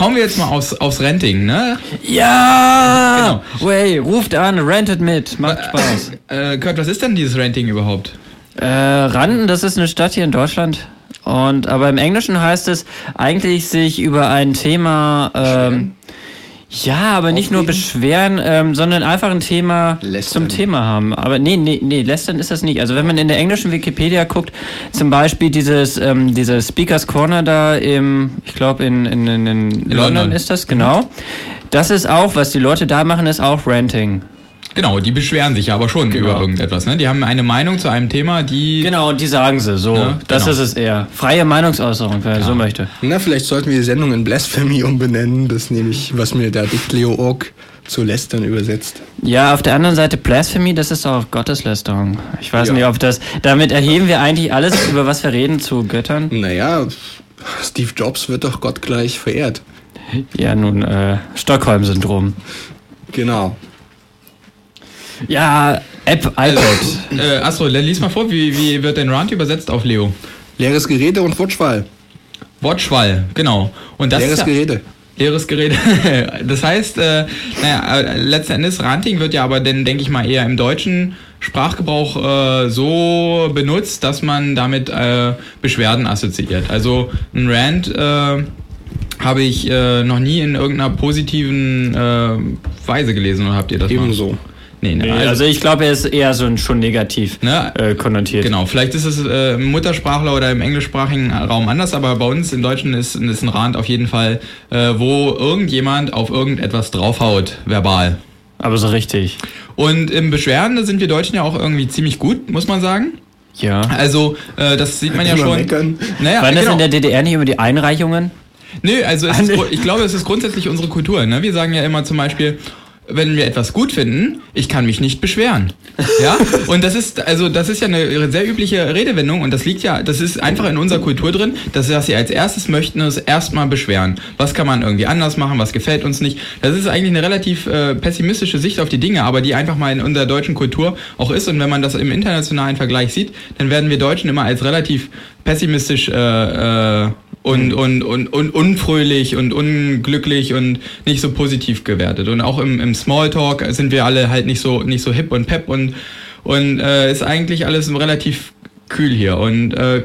hauen wir jetzt mal aufs, aufs Renting, ne? Ja! Genau. Way, ruft an, rentet mit, macht Spaß. Äh, Kurt, was ist denn dieses Renting überhaupt? Äh, Randen, das ist eine Stadt hier in Deutschland. Und aber im Englischen heißt es eigentlich sich über ein Thema ähm, ja, aber nicht nur beschweren, ähm, sondern einfach ein Thema Lästern. zum Thema haben. Aber nee, nee, nee, lästern ist das nicht. Also wenn man in der englischen Wikipedia guckt, zum Beispiel dieses, ähm, diese Speakers Corner da im, ich glaube in, in, in, in London. London ist das, genau. Das ist auch, was die Leute da machen, ist auch Ranting. Genau, die beschweren sich aber schon genau. über irgendetwas. Ne? Die haben eine Meinung zu einem Thema, die. Genau, die sagen sie so. Ja, das genau. ist es eher. Freie Meinungsäußerung, wer ja. so möchte. Na, vielleicht sollten wir die Sendung in Blasphemy umbenennen. Das ist nämlich, was mir der Dick Leo Org zu Lästern übersetzt. Ja, auf der anderen Seite Blasphemy, das ist auch Gotteslästerung. Ich weiß ja. nicht, ob das. Damit erheben wir eigentlich alles, über was wir reden, zu Göttern. Naja, Steve Jobs wird doch Gott gleich verehrt. Ja, nun, äh, Stockholm-Syndrom. Genau. Ja, App, iPad. Also, äh, Astro, lies mal vor, wie, wie wird denn Rant übersetzt auf Leo? Leeres Gerede und Wortschwall. Wortschwall, genau. Und das Leeres ja, Gerede. Leeres Gerede. das heißt, äh, naja, äh, letzten Endes, Ranting wird ja aber dann, denke ich mal, eher im deutschen Sprachgebrauch äh, so benutzt, dass man damit äh, Beschwerden assoziiert. Also ein Rant äh, habe ich äh, noch nie in irgendeiner positiven äh, Weise gelesen, oder habt ihr das Ebenso. Mal? Nee, nee, also, also, ich glaube, er ist eher so ein, schon negativ ne? äh, konnotiert. Genau, vielleicht ist es äh, im Muttersprachler oder im englischsprachigen Raum anders, aber bei uns im Deutschen ist, ist ein Rand auf jeden Fall, äh, wo irgendjemand auf irgendetwas draufhaut, verbal. Aber so richtig. Und im Beschweren sind wir Deutschen ja auch irgendwie ziemlich gut, muss man sagen. Ja. Also, äh, das sieht man ja schon. Naja, Waren das genau. in der DDR nicht über die Einreichungen? Nö, also ist, ich glaube, es ist grundsätzlich unsere Kultur. Ne? Wir sagen ja immer zum Beispiel, wenn wir etwas gut finden, ich kann mich nicht beschweren. Ja? Und das ist, also, das ist ja eine sehr übliche Redewendung und das liegt ja, das ist einfach in unserer Kultur drin, dass was sie als erstes möchten, ist erstmal beschweren. Was kann man irgendwie anders machen, was gefällt uns nicht. Das ist eigentlich eine relativ äh, pessimistische Sicht auf die Dinge, aber die einfach mal in unserer deutschen Kultur auch ist und wenn man das im internationalen Vergleich sieht, dann werden wir Deutschen immer als relativ pessimistisch äh, äh, und, und, und, und unfröhlich und unglücklich und nicht so positiv gewertet. Und auch im, im Smalltalk sind wir alle halt nicht so, nicht so hip und pep und, und äh, ist eigentlich alles relativ kühl hier. Und äh,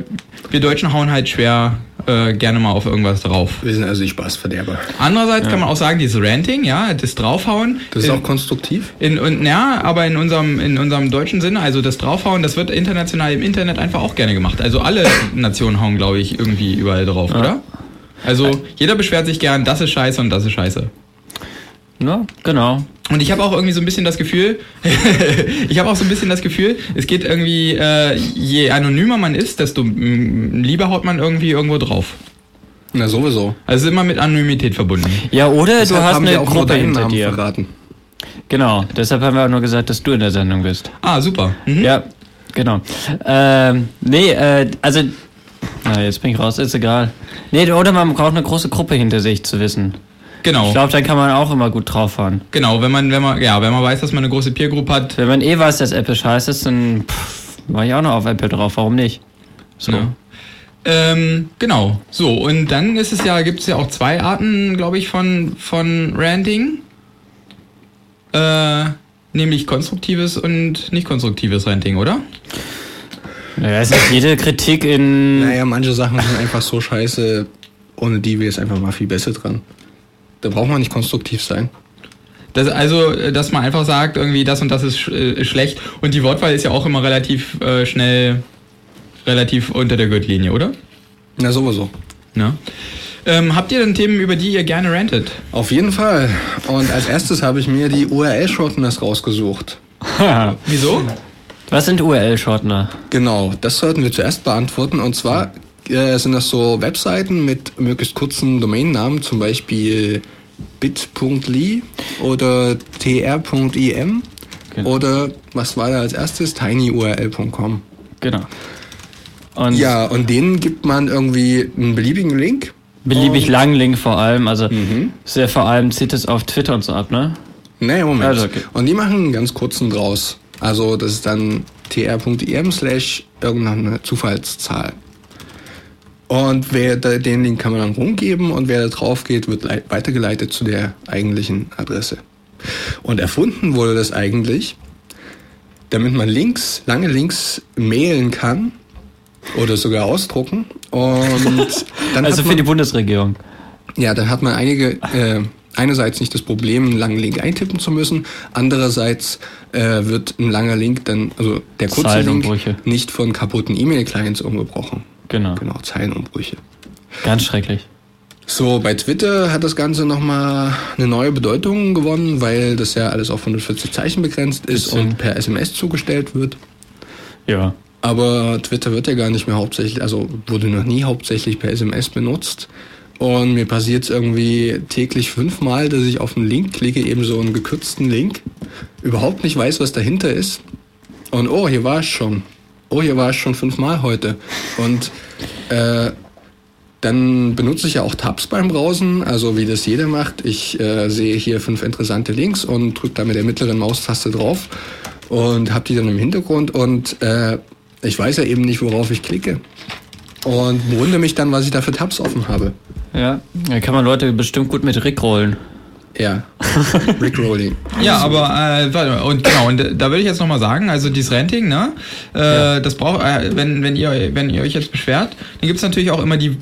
wir Deutschen hauen halt schwer äh, gerne mal auf irgendwas drauf. Wir sind also die Spaßverderber. Andererseits ja. kann man auch sagen, dieses Ranting, ja, das Draufhauen. Das ist in, auch konstruktiv. In, und, ja, aber in unserem, in unserem deutschen Sinne, also das Draufhauen, das wird international im Internet einfach auch gerne gemacht. Also alle Nationen hauen, glaube ich, irgendwie überall drauf, ja. oder? Also jeder beschwert sich gern, das ist scheiße und das ist scheiße. Ja, genau. Und ich habe auch irgendwie so ein bisschen das Gefühl, ich habe auch so ein bisschen das Gefühl, es geht irgendwie, äh, je anonymer man ist, desto mm, lieber haut man irgendwie irgendwo drauf. Na sowieso. Also immer mit Anonymität verbunden. Ja, oder deshalb du hast eine Gruppe hinter dir. Verraten. Genau, deshalb haben wir auch nur gesagt, dass du in der Sendung bist. Ah, super. Mhm. Ja, genau. Ähm, nee, äh, also, na, jetzt bin ich raus, ist egal. Nee, oder man braucht eine große Gruppe hinter sich zu wissen. Genau. Ich glaube, dann kann man auch immer gut drauf fahren. Genau, wenn man, wenn man, ja, wenn man weiß, dass man eine große Peer Group hat. Wenn man eh weiß, dass Apple scheiße ist, dann war ich auch noch auf Apple drauf. Warum nicht? So. Ja. Ähm, genau. So, und dann ist es ja, gibt es ja auch zwei Arten, glaube ich, von, von Ranting. Äh, nämlich konstruktives und nicht konstruktives Ranting, oder? Naja, ist nicht jede Kritik in. Naja, manche Sachen sind einfach so scheiße, ohne die wäre es einfach mal viel besser dran. Da braucht man nicht konstruktiv sein. Das, also, dass man einfach sagt, irgendwie das und das ist sch äh, schlecht. Und die Wortwahl ist ja auch immer relativ äh, schnell, relativ unter der Gürtellinie, oder? Na, sowieso. Ja. Ähm, habt ihr denn Themen, über die ihr gerne rantet? Auf jeden Fall. Und als erstes habe ich mir die URL-Shorteners rausgesucht. Wieso? Was sind URL-Shortener? Genau, das sollten wir zuerst beantworten. Und zwar äh, sind das so Webseiten mit möglichst kurzen Domainnamen, zum Beispiel bit.ly oder tr.im genau. oder was war da als erstes? tinyurl.com. Genau. Und ja, und denen gibt man irgendwie einen beliebigen Link. Beliebig langen Link vor allem, also mhm. sehr vor allem zieht es auf Twitter und so ab, ne? Nee, Moment. Also, okay. Und die machen einen ganz kurzen draus. Also das ist dann tr.im slash irgendeine Zufallszahl. Und wer da, den Link kann man dann rumgeben und wer da drauf geht, wird weitergeleitet zu der eigentlichen Adresse. Und erfunden wurde das eigentlich, damit man Links, lange Links mailen kann oder sogar ausdrucken. Und dann also für man, die Bundesregierung. Ja, dann hat man einige, äh, einerseits nicht das Problem, einen langen Link eintippen zu müssen, andererseits äh, wird ein langer Link dann, also der kurze Link, nicht von kaputten E-Mail-Clients umgebrochen. Genau. Genau, Zeilenumbrüche. Ganz schrecklich. So, bei Twitter hat das Ganze nochmal eine neue Bedeutung gewonnen, weil das ja alles auf 140 Zeichen begrenzt ist und per SMS zugestellt wird. Ja. Aber Twitter wird ja gar nicht mehr hauptsächlich, also wurde noch nie hauptsächlich per SMS benutzt. Und mir passiert es irgendwie täglich fünfmal, dass ich auf einen Link klicke, eben so einen gekürzten Link, überhaupt nicht weiß, was dahinter ist. Und oh, hier war es schon oh, hier war ich schon fünfmal heute. Und äh, dann benutze ich ja auch Tabs beim Browsen, also wie das jeder macht. Ich äh, sehe hier fünf interessante Links und drücke da mit der mittleren Maustaste drauf und habe die dann im Hintergrund und äh, ich weiß ja eben nicht, worauf ich klicke. Und wundere mich dann, was ich da für Tabs offen habe. Ja, da kann man Leute bestimmt gut mit Rick rollen. Ja, Rickrolling. ja, aber äh, warte, und genau, und da würde ich jetzt nochmal sagen, also dieses Renting, ne, äh, ja. das braucht, äh, wenn, wenn, ihr, wenn ihr euch jetzt beschwert, dann gibt es natürlich auch immer die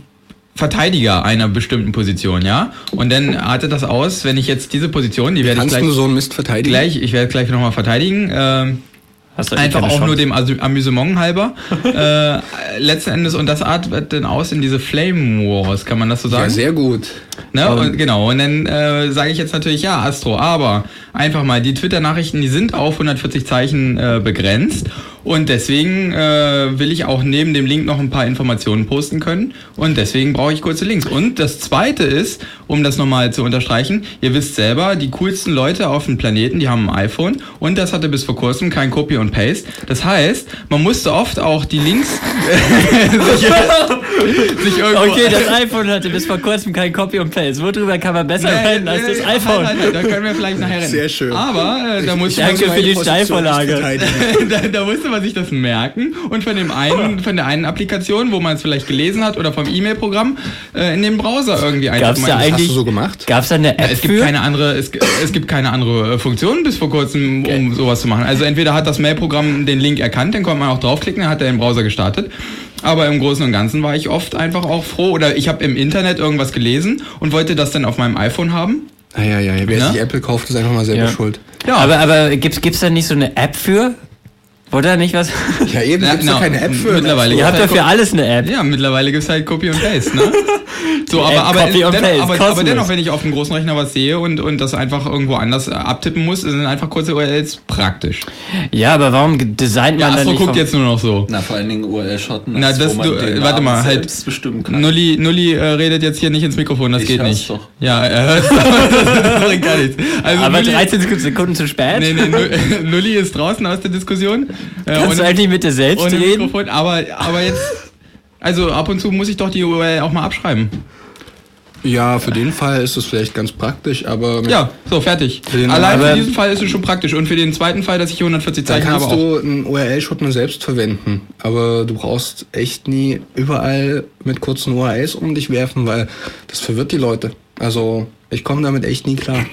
Verteidiger einer bestimmten Position, ja? Und dann artet das aus, wenn ich jetzt diese Position, die werde ich gleich... du so einen Mist verteidigen? Gleich, ich werde gleich nochmal verteidigen. Ähm, Einfach auch Chance. nur dem Amüsement halber. äh, letzten Endes, und das artet dann aus in diese Flame Wars, kann man das so sagen? Ja, sehr gut. Ne? Und, genau, und dann äh, sage ich jetzt natürlich, ja, Astro, aber einfach mal, die Twitter-Nachrichten, die sind auf 140 Zeichen äh, begrenzt und deswegen äh, will ich auch neben dem Link noch ein paar Informationen posten können. Und deswegen brauche ich kurze Links. Und das zweite ist, um das nochmal zu unterstreichen, ihr wisst selber, die coolsten Leute auf dem Planeten, die haben ein iPhone. Und das hatte bis vor kurzem kein Copy und Paste. Das heißt, man musste oft auch die Links sich, sich irgendwo Okay, das iPhone hatte bis vor kurzem kein Copy und Paste. Worüber kann man besser nee, reden als nee, das iPhone? Nein, nein, da können wir vielleicht nachher reden. Sehr schön. Aber äh, da musste Danke für die Steilvorlage. da, da musste man sich das merken und von dem einen, von der einen Applikation, wo man es vielleicht gelesen hat oder vom E-Mail-Programm äh, in den Browser irgendwie einzumachen. Da eigentlich, hast du so gemacht? Gab es da eine App ja, es gibt für? keine andere, es, es gibt keine andere äh, Funktion bis vor kurzem, um sowas zu machen. Also entweder hat das Mail-Programm den Link erkannt, dann konnte man auch draufklicken, dann hat er den Browser gestartet. Aber im Großen und Ganzen war ich oft einfach auch froh oder ich habe im Internet irgendwas gelesen und wollte das dann auf meinem iPhone haben. Ah, ja, ja, ja. Wer ja? sich Apple kauft, ist einfach mal selber ja. schuld. Ja. Aber, aber gibt es da nicht so eine App für? Wollte er nicht was? Ja, eben, ja, gibt es no, keine App für. Mittlerweile Ihr habt ja für alles eine App. Ja, mittlerweile gibt es halt Copy und Paste, ne? So, aber, aber, Copy dennoch, Paste, aber, aber, dennoch, wenn ich auf dem großen Rechner was sehe und, und das einfach irgendwo anders abtippen muss, sind einfach kurze URLs praktisch. Ja, aber warum designt man ja, Astro guckt jetzt nur noch so. Na, vor allen Dingen URL-Schotten. Na, das, du, warte mal, halt. Bestimmen kann. Nulli, Nulli äh, redet jetzt hier nicht ins Mikrofon, das ich geht nicht. Doch. Ja, er hört das bringt gar nichts. Also aber Nulli, 13 Sekunden zu spät. Nee, nee, Nulli ist draußen aus der Diskussion. Äh, Kannst du eigentlich mit dir selbst reden? Mikrofon, aber, aber jetzt, also ab und zu muss ich doch die URL auch mal abschreiben. Ja, für den Fall ist es vielleicht ganz praktisch, aber... Ja, so, fertig. Allein für diesen Fall ist es schon praktisch. Und für den zweiten Fall, dass ich 140 Zeichen habe kannst du einen URL-Shortener selbst verwenden. Aber du brauchst echt nie überall mit kurzen URLs um dich werfen, weil das verwirrt die Leute. Also, ich komme damit echt nie klar.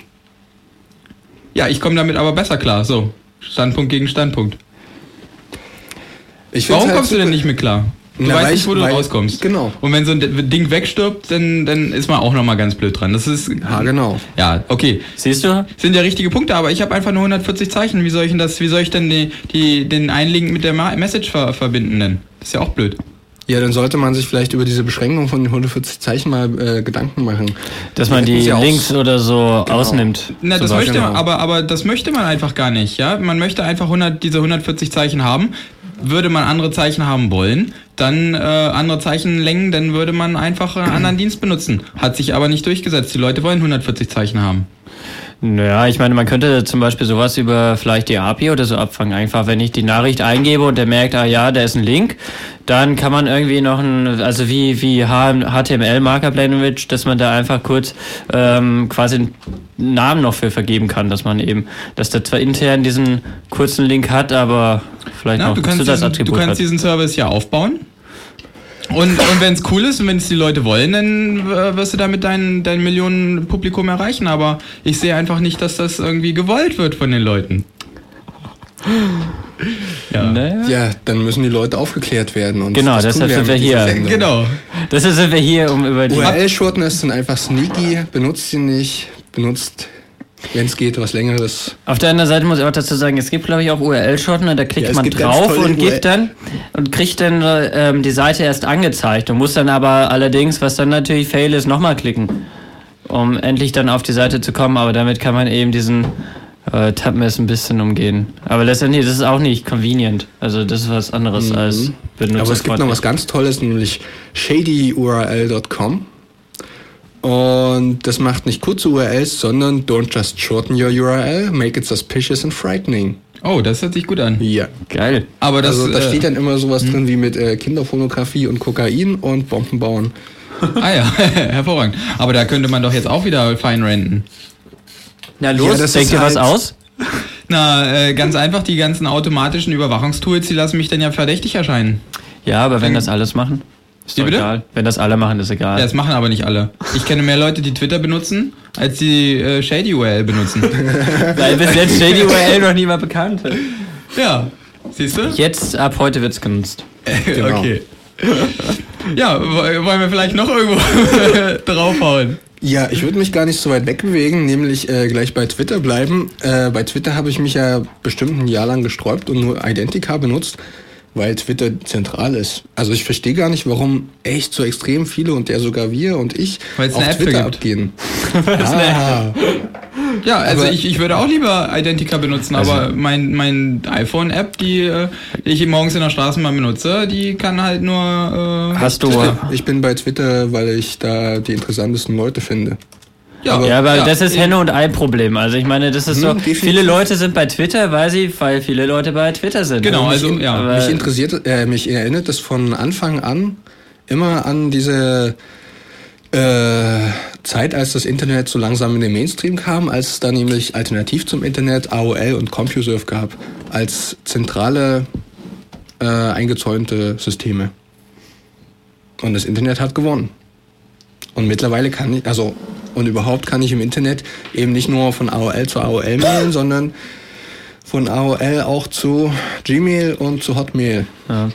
Ja, ich komme damit aber besser klar. So, Standpunkt gegen Standpunkt. Warum halt kommst du denn nicht mit klar? Du Na, weißt nicht, wo du rauskommst. Genau. Und wenn so ein Ding wegstirbt, dann, dann ist man auch nochmal ganz blöd dran. Das ist. Ja, genau. Ja, okay. Siehst du? Sind ja richtige Punkte, aber ich habe einfach nur 140 Zeichen. Wie soll ich denn das, wie soll ich denn die, die, den Einlink mit der Message ver verbinden denn? Das ist ja auch blöd. Ja, dann sollte man sich vielleicht über diese Beschränkung von 140 Zeichen mal äh, Gedanken machen. Dass man die Links oder so genau. ausnimmt. Na, das möchte man, aber, aber das möchte man einfach gar nicht, ja? Man möchte einfach 100, diese 140 Zeichen haben würde man andere Zeichen haben wollen, dann äh, andere Zeichenlängen, dann würde man einfach einen anderen Dienst benutzen. Hat sich aber nicht durchgesetzt. Die Leute wollen 140 Zeichen haben. Naja, ich meine, man könnte zum Beispiel sowas über vielleicht die API oder so abfangen. Einfach, wenn ich die Nachricht eingebe und der merkt, ah ja, da ist ein Link, dann kann man irgendwie noch ein, also wie, wie HTML Markup Language, dass man da einfach kurz ähm, quasi einen Namen noch für vergeben kann, dass man eben, dass der zwar intern diesen kurzen Link hat, aber vielleicht Na, noch du kannst, diesen, du kannst diesen Service ja aufbauen Und, und wenn es cool ist und wenn es die Leute wollen, dann äh, wirst du damit dein, dein Millionen Publikum erreichen. Aber ich sehe einfach nicht, dass das irgendwie gewollt wird von den Leuten. Ja. Naja. ja, dann müssen die Leute aufgeklärt werden. Und genau, deshalb sind wir hier. Genau. Deshalb sind wir hier, um über die... URL-Shortener sind einfach sneaky, benutzt sie nicht, benutzt wenn es geht, was längeres. Auf der anderen Seite muss ich auch dazu sagen, es gibt glaube ich auch URL-Shortener, da klickt ja, man drauf und gibt dann und kriegt dann ähm, die Seite erst angezeigt und muss dann aber allerdings, was dann natürlich fail ist, nochmal klicken, um endlich dann auf die Seite zu kommen. Aber damit kann man eben diesen äh, Tab-Mess ein bisschen umgehen. Aber letztendlich, das ist auch nicht convenient. Also das ist was anderes mhm. als Benutzer. Aber es gibt noch was ganz Tolles, nämlich shadyurl.com. Und das macht nicht kurze URLs, sondern don't just shorten your URL, make it suspicious and frightening. Oh, das hört sich gut an. Ja. Geil. Aber das, also da äh, steht dann immer sowas hm. drin wie mit äh, Kinderpornografie und Kokain und Bomben bauen. ah ja, hervorragend. Aber da könnte man doch jetzt auch wieder fein renten. Na los, ja, denkt ihr was halt aus? Na, äh, ganz einfach, die ganzen automatischen Überwachungstools, die lassen mich dann ja verdächtig erscheinen. Ja, aber wenn das alles machen? Ist doch egal. Wenn das alle machen, ist egal. Ja, das machen aber nicht alle. Ich kenne mehr Leute, die Twitter benutzen, als die äh, ShadyURL benutzen. Weil bis jetzt ShadyURL noch niemand bekannt ist. Ja, siehst du? Jetzt, ab heute wird's genutzt. genau. Okay. Ja, wollen wir vielleicht noch irgendwo draufhauen? Ja, ich würde mich gar nicht so weit wegbewegen, nämlich äh, gleich bei Twitter bleiben. Äh, bei Twitter habe ich mich ja bestimmt ein Jahr lang gesträubt und nur Identica benutzt weil Twitter zentral ist. Also ich verstehe gar nicht, warum echt so extrem viele und der sogar wir und ich auf Twitter abgehen. ah. Ja, also aber, ich, ich würde auch lieber Identica benutzen, also aber mein, mein iPhone-App, die äh, ich morgens in der Straßenbahn benutze, die kann halt nur. Äh, Hast du? Ich bin bei Twitter, weil ich da die interessantesten Leute finde. Ja, aber, ja, aber ja. das ist Henne und Ei Problem. Also ich meine, das ist hm, so. Definitiv. Viele Leute sind bei Twitter, weil sie, weil viele Leute bei Twitter sind. Genau, also mich, ja. Mich interessiert, äh, mich erinnert das von Anfang an immer an diese äh, Zeit, als das Internet so langsam in den Mainstream kam, als es dann nämlich alternativ zum Internet AOL und CompuServe gab, als zentrale äh, eingezäunte Systeme. Und das Internet hat gewonnen. Und mittlerweile kann ich, also und überhaupt kann ich im Internet eben nicht nur von AOL zu AOL mailen, sondern von AOL auch zu Gmail und zu Hotmail. Ja.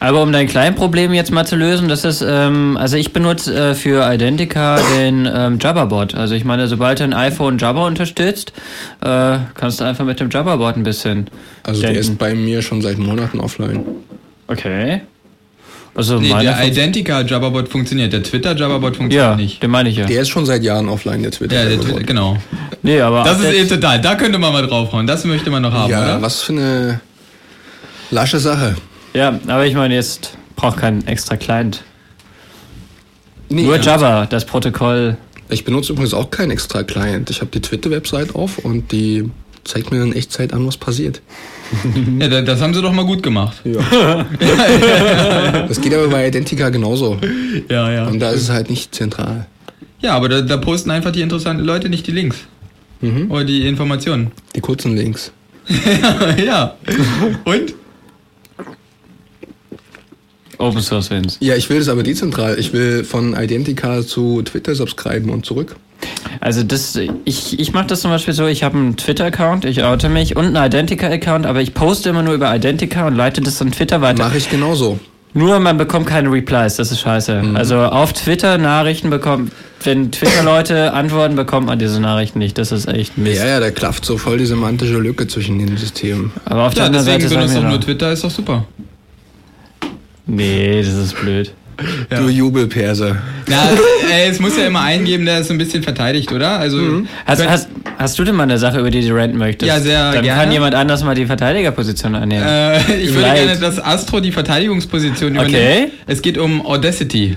Aber um dein Kleinproblem jetzt mal zu lösen, das ist, ähm, also ich benutze äh, für Identica den ähm, Jabba-Bot. Also ich meine, sobald ein iPhone Jabba unterstützt, äh, kannst du einfach mit dem Jabba-Bot ein bisschen. Also denken. der ist bei mir schon seit Monaten offline. Okay. Also nee, der Identica Jabberbot funktioniert, der Twitter Jabberbot funktioniert ja, nicht. Den meine ich ja. Der ist schon seit Jahren offline, der Twitter. Ja, der Twitter, genau. Nee, aber das ist eben total. Da könnte man mal draufhauen. Das möchte man noch haben, ja, oder? was für eine lasche Sache. Ja, aber ich meine, jetzt braucht kein extra Client. Nee, Nur Java, das Protokoll. Ich benutze übrigens auch keinen extra Client. Ich habe die Twitter-Website auf und die zeigt mir in Echtzeit an, was passiert. Ja, das haben sie doch mal gut gemacht. Ja. das geht aber bei Identica genauso. Ja, ja. Und da ist es halt nicht zentral. Ja, aber da, da posten einfach die interessanten Leute nicht die Links. Mhm. Oder die Informationen. Die kurzen Links. ja. Und? Open Source Wins. Ja, ich will das aber dezentral. Ich will von Identica zu Twitter subscriben und zurück. Also das, ich, ich mache das zum Beispiel so, ich habe einen Twitter-Account, ich oute mich und einen Identica-Account, aber ich poste immer nur über Identica und leite das an Twitter weiter. Mache ich genauso. Nur man bekommt keine Replies, das ist scheiße. Mhm. Also auf Twitter Nachrichten bekommt, wenn Twitter-Leute antworten, bekommt man diese Nachrichten nicht. Das ist echt Mist. Ja, ja, da klafft so voll die semantische Lücke zwischen den Systemen. Aber auf der ja, anderen Seite benutzt doch nur Twitter, ist doch super. Nee, das ist blöd. Ja. Du Jubelperse. Na, ey, es muss ja immer einen geben, der es so ein bisschen verteidigt, oder? Also mhm. hast, hast, hast, du denn mal eine Sache, über die du ranten möchtest? Ja, sehr Dann gerne. kann jemand anders mal die Verteidigerposition einnehmen. Äh, ich würde gerne, dass Astro die Verteidigungsposition übernimmt. Okay. Es geht um Audacity.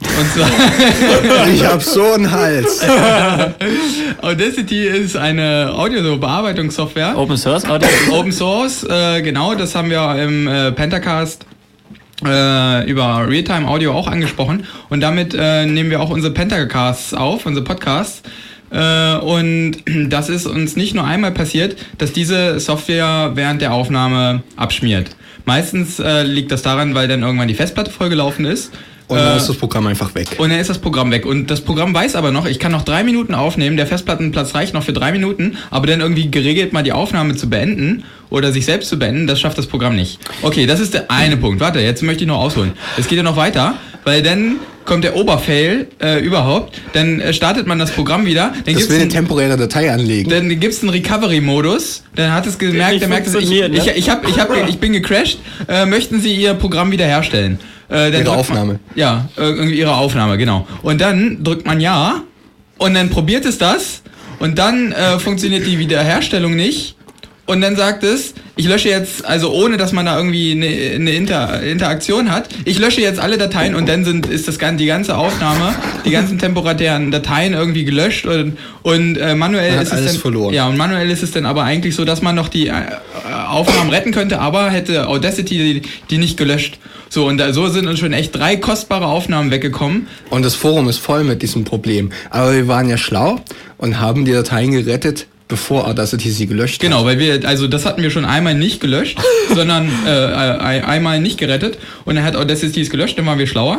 Und zwar ich hab so einen Hals. Audacity ist eine Audio-Bearbeitungssoftware. Open Source Audio? Open Source, äh, genau, das haben wir im äh, Pentacast äh, über Realtime Audio auch angesprochen und damit äh, nehmen wir auch unsere Pentacasts auf, unsere Podcasts, Äh, und das ist uns nicht nur einmal passiert, dass diese Software während der Aufnahme abschmiert. Meistens äh, liegt das daran, weil dann irgendwann die Festplatte vollgelaufen ist. Und dann Äh, ist das Programm einfach weg. und dann ist das Programm weg. Und das Programm weiß aber noch, ich kann noch drei Minuten aufnehmen, der Festplattenplatz reicht noch für drei Minuten, aber dann irgendwie geregelt mal die Aufnahme zu beenden oder sich selbst zu beenden, das schafft das Programm nicht. Okay, das ist der eine Punkt. Warte, jetzt möchte ich noch ausholen. Es geht ja noch weiter, weil dann kommt der Oberfail äh, überhaupt, dann äh, startet man das Programm wieder, dann Das gibt's will eine ein- temporäre Datei anlegen. dann gibt's einen Recovery-Modus. Dann hat es gemerkt, der merkt, es, ich, ne? ich, ich, hab, ich, hab, ich bin gecrashed. Äh, möchten Sie Ihr Programm wiederherstellen? Äh, dann Ihre drückt man- Aufnahme. Ja, äh, irgendwie Ihre Aufnahme, genau. Und dann drückt man Ja und dann probiert es das und dann äh, funktioniert die Wiederherstellung nicht. Und dann sagt es, ich lösche jetzt, also ohne dass man da irgendwie eine, eine Inter, Interaktion hat, ich lösche jetzt alle Dateien und dann sind, ist das gan- die ganze Aufnahme, die ganzen temporären Dateien irgendwie gelöscht und, und äh, manuell ist es dann, verloren. Ja, und manuell ist es dann aber eigentlich so, dass man noch die äh, Aufnahmen retten könnte, aber hätte Audacity die, die nicht gelöscht. So, und da, so sind uns schon echt drei kostbare Aufnahmen weggekommen. Und das Forum ist voll mit diesem Problem. Aber wir waren ja schlau und haben die Dateien gerettet, bevor Audacity sie gelöscht Genau, hat. weil wir, also das hatten wir schon einmal nicht gelöscht, sondern äh, äh, einmal nicht gerettet. Und dann hat Audacity es gelöscht, dann waren wir schlauer.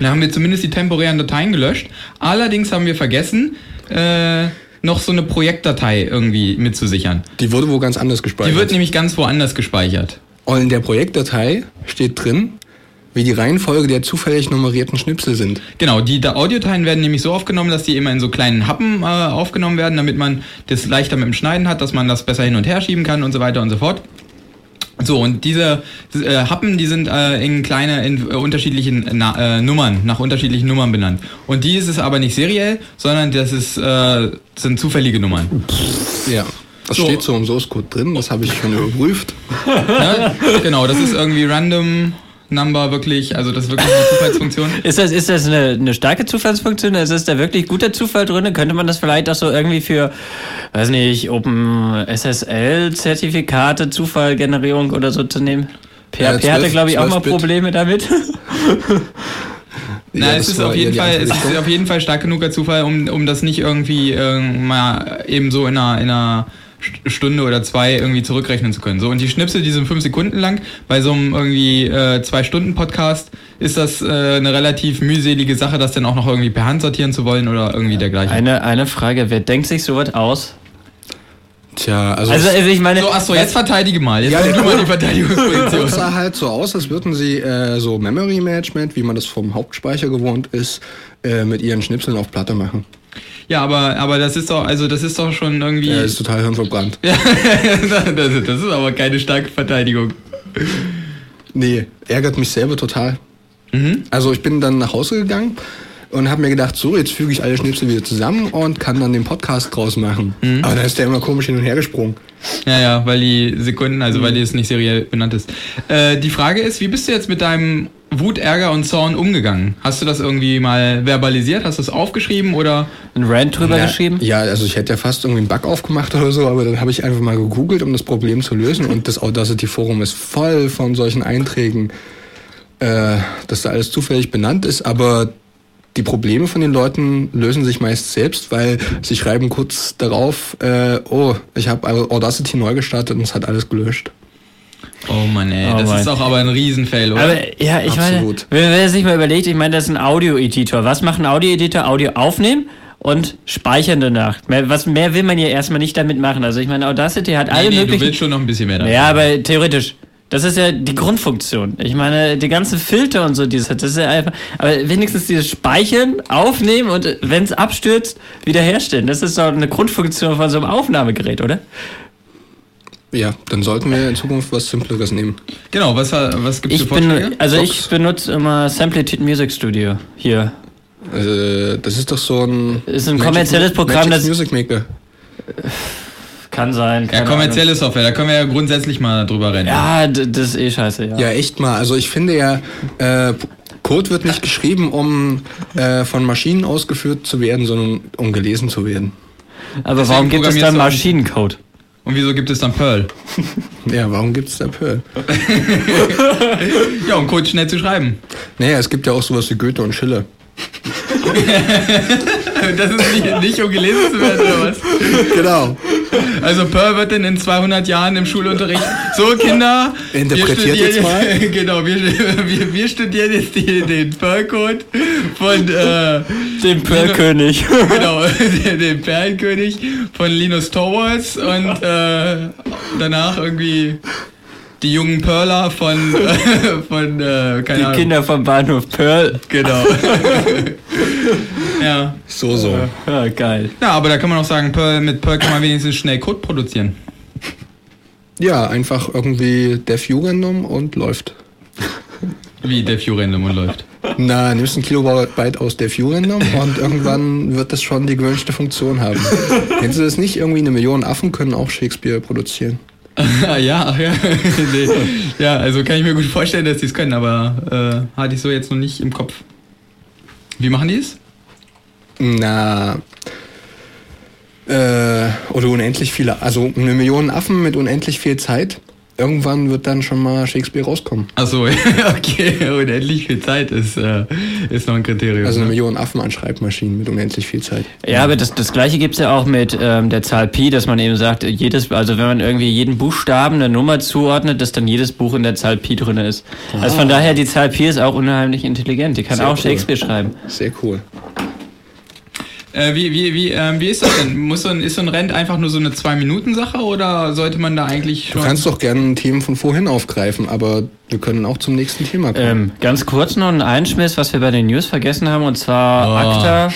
Dann haben wir zumindest die temporären Dateien gelöscht. Allerdings haben wir vergessen, äh, noch so eine Projektdatei irgendwie mitzusichern. Die wurde wo ganz anders gespeichert. Die wird nämlich ganz woanders gespeichert. und in der Projektdatei steht drin, wie die Reihenfolge der zufällig nummerierten Schnipsel sind. Genau, die da Audiodateien werden nämlich so aufgenommen, dass die immer in so kleinen Happen äh, aufgenommen werden, damit man das leichter mit dem Schneiden hat, dass man das besser hin und her schieben kann und so weiter und so fort. So, und diese äh, Happen, die sind äh, in kleine, in äh, unterschiedlichen na, äh, Nummern, nach unterschiedlichen Nummern benannt. Und die ist es aber nicht seriell, sondern das ist, äh, sind zufällige Nummern. Ja. Das So. steht so im Source Code drin, das habe ich schon überprüft. ne? Genau, das ist irgendwie random Number wirklich, also das ist wirklich eine Zufallsfunktion. Ist das, ist das eine, eine starke Zufallsfunktion? Ist das da wirklich guter Zufall drin? Könnte man das vielleicht auch so irgendwie für, weiß nicht, Open SSL-Zertifikate, Zufallgenerierung oder so zu nehmen? PHP Ja, hatte, 12 glaube ich, auch mal 12 Bit. Probleme damit. Na, Ja, es ist auf jeden Fall, es ist auf jeden Fall stark genuger Zufall, um, um das nicht irgendwie äh, mal eben so in einer, in einer Stunde oder zwei irgendwie zurückrechnen zu können. So, und die Schnipsel, die sind fünf Sekunden lang. Bei so einem irgendwie äh, zwei Stunden Podcast ist das äh, eine relativ mühselige Sache, das dann auch noch irgendwie per Hand sortieren zu wollen oder irgendwie dergleichen. Eine, eine Frage, wer denkt sich sowas aus? Tja, also, Also, es- also ich meine, so, achso, jetzt verteidige mal. Jetzt Ja, du mal die es Verteidigungsposition. sah halt so aus, als würden sie äh, so Memory Management, wie man das vom Hauptspeicher gewohnt ist, äh, mit ihren Schnipseln auf Platte machen. Ja, aber, aber das ist doch, also das ist doch schon irgendwie. Ja, ist total hirnverbrannt. Ja, das, das ist aber keine starke Verteidigung. Nee, ärgert mich selber total. Mhm. Also ich bin dann nach Hause gegangen und habe mir gedacht, so, jetzt füge ich alle Schnipsel wieder zusammen und kann dann den Podcast draus machen. Mhm. Aber dann ist der immer komisch hin und her gesprungen. Ja, ja, weil die Sekunden, also weil die es nicht seriell benannt ist. Äh, die Frage ist, wie bist du jetzt mit deinem Wut, Ärger und Zorn umgegangen? Hast du das irgendwie mal verbalisiert? Hast du es aufgeschrieben oder? ein Rant drüber ja, geschrieben? Ja, also ich hätte ja fast irgendwie einen Bug aufgemacht oder so, aber dann habe ich einfach mal gegoogelt, um das Problem zu lösen und das Audacity Forum ist voll von solchen Einträgen, äh, dass da alles zufällig benannt ist, aber die Probleme von den Leuten lösen sich meist selbst, weil sie schreiben kurz darauf, äh, oh, ich habe Audacity neu gestartet und es hat alles gelöscht. Oh Mann, ey, Oh das Mann. ist auch aber ein Riesenfail, oder? Aber ja, ich Absolut. meine, wenn man sich mal überlegt, ich meine, das ist ein Audio-Editor. Was macht ein Audio-Editor? Audio aufnehmen und speichern danach. Mehr, was mehr will man ja erstmal nicht damit machen. Also ich meine, Audacity hat alle nee, nee, du möglichen. willst schon noch ein bisschen mehr davon. Ja, aber theoretisch. Das ist ja die Grundfunktion. Ich meine, die ganzen Filter und so, dieses, das ist ja einfach. Aber wenigstens dieses Speichern, aufnehmen und wenn es abstürzt, wiederherstellen. Das ist doch eine Grundfunktion von so einem Aufnahmegerät, oder? Ja, dann sollten wir in Zukunft was Simpleres nehmen. Genau, was, was gibt's Ich für Vorschläge? bin, also Fox? ich benutze immer Samplitude Music Studio hier. Äh, das ist doch so ein... Ist ein kommerzielles Programm, Magic das- Music Maker. Kann sein. ja, kommerzielle Software, da können wir ja grundsätzlich mal drüber reden. Ahnung. Ja, das ist eh scheiße, ja. Ja, echt mal. Also ich finde ja, äh, Code wird nicht geschrieben, um äh, von Maschinen ausgeführt zu werden, sondern um gelesen zu werden. Aber Deswegen warum gibt es dann Maschinencode? Und wieso gibt es dann Perl? Ja, warum gibt's da Perl? Ja, um Code schnell zu schreiben. Naja, es gibt ja auch sowas wie Goethe und Schiller. das ist nicht, nicht um gelesen zu werden, oder was? Genau. Also Pearl wird dann in 200 Jahren im Schulunterricht, so Kinder, Interpretiert jetzt mal. Genau, wir, wir, wir studieren jetzt die, den Pearl-Code von äh, Dem Pearl-König. genau, den, den Perlenkönig von Linus Torvalds und äh, danach irgendwie die jungen Perler von, äh, von äh, keine Die Ahnung. Kinder vom Bahnhof Pearl. Genau. ja. So, so. Ja, geil. Ja, aber da kann man auch sagen, Pearl, mit Pearl kann man wenigstens schnell Code produzieren. Ja, einfach irgendwie Def Jugendum und läuft. Wie der Random und läuft. Na, nimmst ein Kilobyte aus Def Jugendum und irgendwann wird das schon die gewünschte Funktion haben. Kennst du das nicht? Irgendwie eine Million Affen können auch Shakespeare produzieren. Ja, ja. nee. Ja, also kann ich mir gut vorstellen, dass die es können, aber äh, hatte ich so jetzt noch nicht im Kopf. Wie machen die es? Na, äh, oder unendlich viele, also eine Million Affen mit unendlich viel Zeit. Irgendwann wird dann schon mal Shakespeare rauskommen. Achso, okay, unendlich viel Zeit ist, äh, ist noch ein Kriterium. Also eine ne? Million Affen an Schreibmaschinen mit unendlich viel Zeit. Ja, aber das, das gleiche gibt's ja auch mit ähm, der Zahl Pi, dass man eben sagt, jedes, also wenn man irgendwie jeden Buchstaben eine Nummer zuordnet, dass dann jedes Buch in der Zahl Pi drin ist. Also von daher, die Zahl Pi ist auch unheimlich intelligent. Die kann Sehr auch cool. Shakespeare schreiben. Sehr cool. Äh, wie, wie, wie, ähm, wie ist das denn? Muss so ein, ist so ein Rent einfach nur so eine Zwei-Minuten-Sache oder sollte man da eigentlich Du schon. kannst doch gerne Themen von vorhin aufgreifen, aber wir können auch zum nächsten Thema kommen. Ähm, ganz kurz noch ein Einschmiss, was wir bei den News vergessen haben, und zwar Oh. ACTA.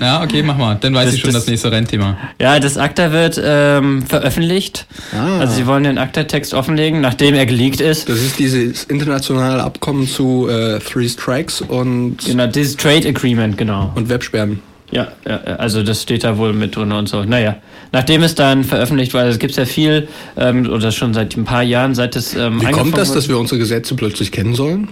Ja, okay, mach mal. Dann weiß Das- ich schon das- das, nächste Rentthema. Ja, das ACTA wird ähm, veröffentlicht. Ah. Also sie wollen den ACTA-Text offenlegen, nachdem er geleakt ist. Das ist dieses internationale Abkommen zu äh, Three Strikes und, Genau, dieses Trade Agreement, genau. und Websperren. Ja, ja, also das steht da wohl mit drin und so. Naja, nachdem es dann veröffentlicht war, es gibt ja viel, ähm, oder schon seit ein paar Jahren, seit es ähm, Wie kommt das, wurde- dass wir unsere Gesetze plötzlich kennen sollen?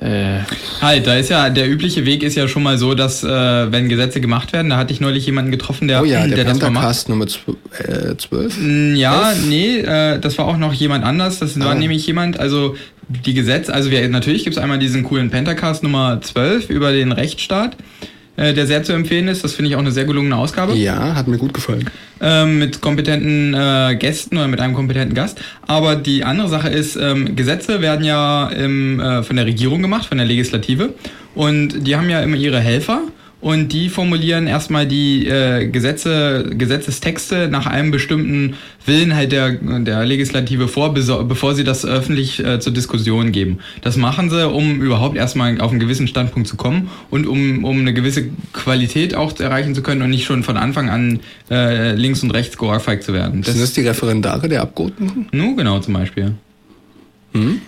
Äh, Halt, da ist ja, der übliche Weg ist ja schon mal so, dass, äh, wenn Gesetze gemacht werden, da hatte ich neulich jemanden getroffen, der, oh ja, der, der das mal macht. Pentacast Nummer zw- äh, 12. Mm, Ja, nee, äh, das war auch noch jemand anders. Das war Ah. nämlich jemand, also die Gesetze, also wir, natürlich gibt es einmal diesen coolen Pentacast Nummer 12 über den Rechtsstaat, äh, der sehr zu empfehlen ist. Das finde ich auch eine sehr gelungene Ausgabe. Ja, hat mir gut gefallen. ähm, mit kompetenten äh, Gästen oder mit einem kompetenten Gast. Aber die andere Sache ist, ähm, Gesetze werden ja im, äh, von der Regierung gemacht, von der Legislative. Und die haben ja immer ihre Helfer. Und die formulieren erstmal die äh, Gesetze, Gesetzestexte nach einem bestimmten Willen halt der, der Legislative vor, bevor sie das öffentlich äh, zur Diskussion geben. Das machen sie, um überhaupt erstmal auf einen gewissen Standpunkt zu kommen und um, um eine gewisse Qualität auch erreichen zu können und nicht schon von Anfang an äh, links und rechts geohrfeigt zu werden. Sind das die Referendare der Abgeordneten? Nu, genau, zum Beispiel. Hm?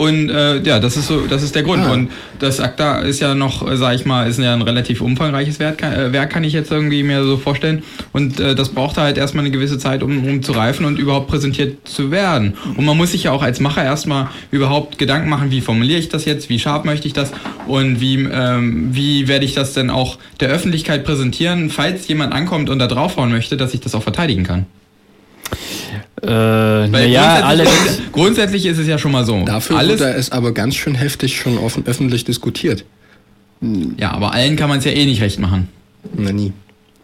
Und äh, ja, das ist so, das ist der Grund. Ah. Und das ACTA ist ja noch, äh, sag ich mal, ist ja ein relativ umfangreiches Werk, äh, Werk, kann ich jetzt irgendwie mir so vorstellen. Und äh, das braucht halt erstmal eine gewisse Zeit, um, um zu reifen und überhaupt präsentiert zu werden. Und man muss sich ja auch als Macher erstmal überhaupt Gedanken machen, wie formuliere ich das jetzt, wie scharf möchte ich das und wie, ähm, wie werde ich das denn auch der Öffentlichkeit präsentieren, falls jemand ankommt und da draufhauen möchte, dass ich das auch verteidigen kann. Äh, naja, alle. grundsätzlich, grundsätzlich ist es ja schon mal so. Dafür alles, wurde es aber ganz schön heftig schon offen, öffentlich diskutiert. ja, aber allen kann man es ja eh nicht recht machen. Na nie.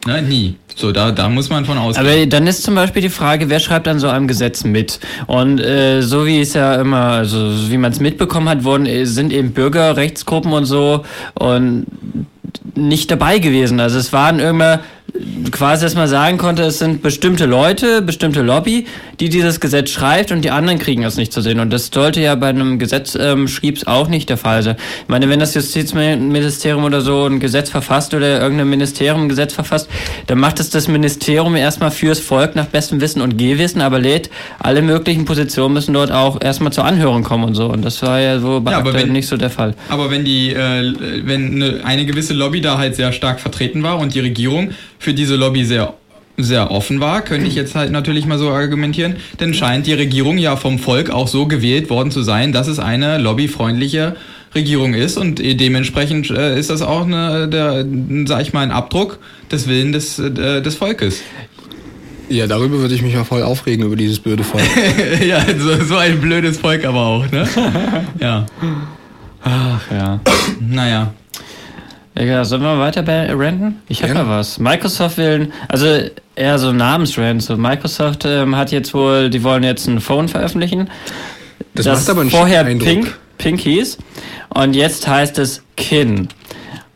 Ne? Nie. So, da, da muss man von ausgehen. Aber dann ist zum Beispiel die Frage, wer schreibt an so einem Gesetz mit? Und äh, so wie es ja immer, also wie man es mitbekommen hat, wurden, äh, sind eben Bürgerrechtsgruppen und so und nicht dabei gewesen. Also es waren immer quasi, dass man sagen konnte, es sind bestimmte Leute, bestimmte Lobby, die dieses Gesetz schreibt und die anderen kriegen es nicht zu sehen. Und das sollte ja bei einem Gesetz ähm, schriebs auch nicht der Fall sein. Ich meine, wenn das Justizministerium oder so ein Gesetz verfasst oder irgendein Ministerium ein Gesetz verfasst, dann macht es das Ministerium erstmal fürs Volk nach bestem Wissen und Gehwissen, aber lädt alle möglichen Positionen müssen dort auch erstmal zur Anhörung kommen und so. Und das war ja so bei Ja, wenn- nicht so der Fall. Aber wenn die, äh, wenn eine, eine gewisse Lobby da halt sehr stark vertreten war und die Regierung für diese Lobby sehr sehr offen war, könnte ich jetzt halt natürlich mal so argumentieren, dann scheint die Regierung ja vom Volk auch so gewählt worden zu sein, dass es eine lobbyfreundliche Regierung ist und äh, dementsprechend äh, ist das auch eine, der, sag ich mal, ein Abdruck des Willens des, äh, des Volkes. Ja, darüber würde ich mich mal voll aufregen, über dieses blöde Volk. ja, so, so ein blödes Volk aber auch, ne? ja, Ach ja. naja. Ja, sollen wir weiter ranten? Ich habe da was. Microsoft will, also eher so Namensrand. So Microsoft ähm, hat jetzt wohl, die wollen jetzt ein Phone veröffentlichen. Das, macht aber einen vorher Eindruck. Pink, Pink hieß und jetzt heißt es Kin.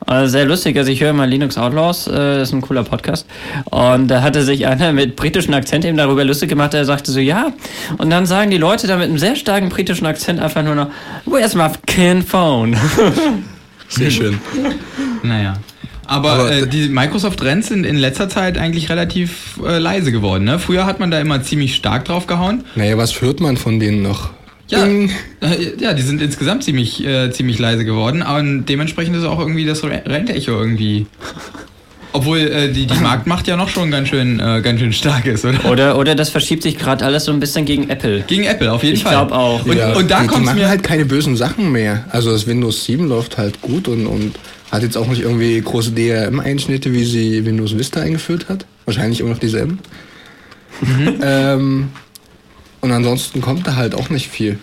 Also sehr lustig, also ich höre mal Linux Outlaws, äh, das ist ein cooler Podcast. Und da hatte sich einer mit britischem Akzent eben darüber lustig gemacht, er sagte so, ja. Und dann sagen die Leute da mit einem sehr starken britischen Akzent einfach nur noch, where's my Kin Phone? Sehr schön. Naja. Aber, Aber- äh, die Microsoft-Rents sind in letzter Zeit eigentlich relativ äh, leise geworden. Ne? Früher hat man da immer ziemlich stark drauf gehauen. Naja, was hört man von denen noch? Ja, Ding. äh, ja, die sind insgesamt ziemlich, äh, ziemlich leise geworden, aber dementsprechend ist auch irgendwie das Rentecho irgendwie. Obwohl äh, die, die Marktmacht ja noch schon ganz schön, äh, ganz schön stark ist, oder? Oder, oder das verschiebt sich gerade alles so ein bisschen gegen Apple. Gegen Apple, auf jeden Ich Fall. glaub auch. Und, Ja, und da die, die kommt machen mir halt keine bösen Sachen mehr. Also das Windows 7 läuft halt gut und, und hat jetzt auch nicht irgendwie große DRM-Einschnitte, wie sie Windows Vista eingeführt hat. Wahrscheinlich immer noch dieselben. Mhm. ähm, und ansonsten kommt da halt auch nicht viel.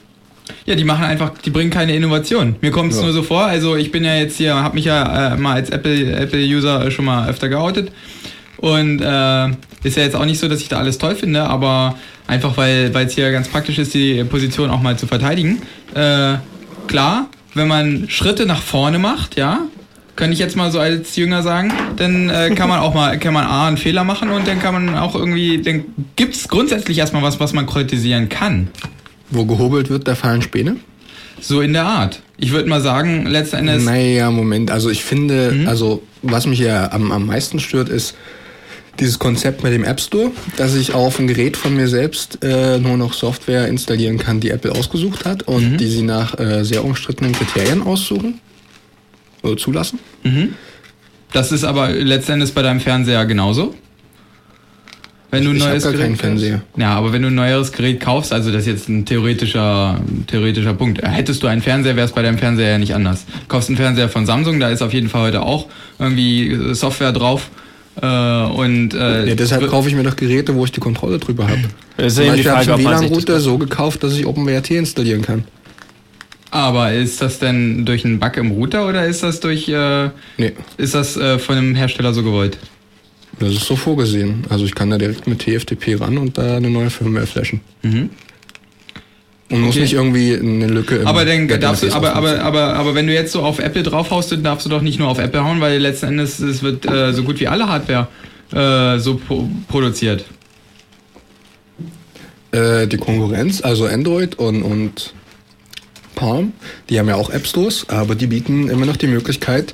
Ja, die machen einfach, die bringen keine Innovation. Mir kommt es Ja. nur so vor, also ich bin ja jetzt hier, habe mich ja äh, mal als Apple Apple User schon mal öfter geoutet und äh, ist ja jetzt auch nicht so, dass ich da alles toll finde, aber einfach weil weil es hier ganz praktisch ist, die Position auch mal zu verteidigen. Äh, klar, wenn man Schritte nach vorne macht, ja, kann ich jetzt mal so als Jünger sagen, dann äh, kann man auch mal, kann man A, einen Fehler machen und dann kann man auch irgendwie, dann gibt's grundsätzlich erstmal was, was man kritisieren kann. Wo gehobelt wird, da fallen Späne. So in der Art. Ich würde mal sagen, letzten Endes. Naja, Moment. Also ich finde, Mhm. also was mich ja am, am meisten stört, ist dieses Konzept mit dem App Store, dass ich auf ein Gerät von mir selbst äh, nur noch Software installieren kann, die Apple ausgesucht hat und Mhm. die sie nach äh, sehr umstrittenen Kriterien aussuchen oder zulassen. Das ist aber letzten Endes bei deinem Fernseher genauso. Wenn du ein Ich neues gar Gerät. Fernseher. Ja, aber wenn du ein neueres Gerät kaufst, also das ist jetzt ein theoretischer, theoretischer Punkt. Hättest du einen Fernseher, wäre es bei deinem Fernseher ja nicht anders. Kaufst einen Fernseher von Samsung, da ist auf jeden Fall heute auch irgendwie äh, Software drauf. Äh, und äh, Ja, deshalb kaufe ich mir doch Geräte, wo ich die Kontrolle drüber habe. Habe ich Frage, einen WLAN-Router so gekauft, dass ich OpenWRT installieren kann. aber ist das denn durch einen Bug im Router oder ist das durch äh, Nee, ist das äh, von einem Hersteller so gewollt? Das ist so vorgesehen. Also ich kann da direkt mit TFTP ran und da eine neue Firmware flashen. Mhm. Und muss Okay. nicht irgendwie eine Lücke im Aber dann darfst du, aber, aber, aber, aber wenn du jetzt so auf Apple draufhaust, dann darfst du doch nicht nur auf Apple hauen, weil letzten Endes es wird äh, so gut wie alle Hardware äh, so pro produziert. Äh, die Konkurrenz, also Android und, und Palm, die haben ja auch App Stores, aber die bieten immer noch die Möglichkeit,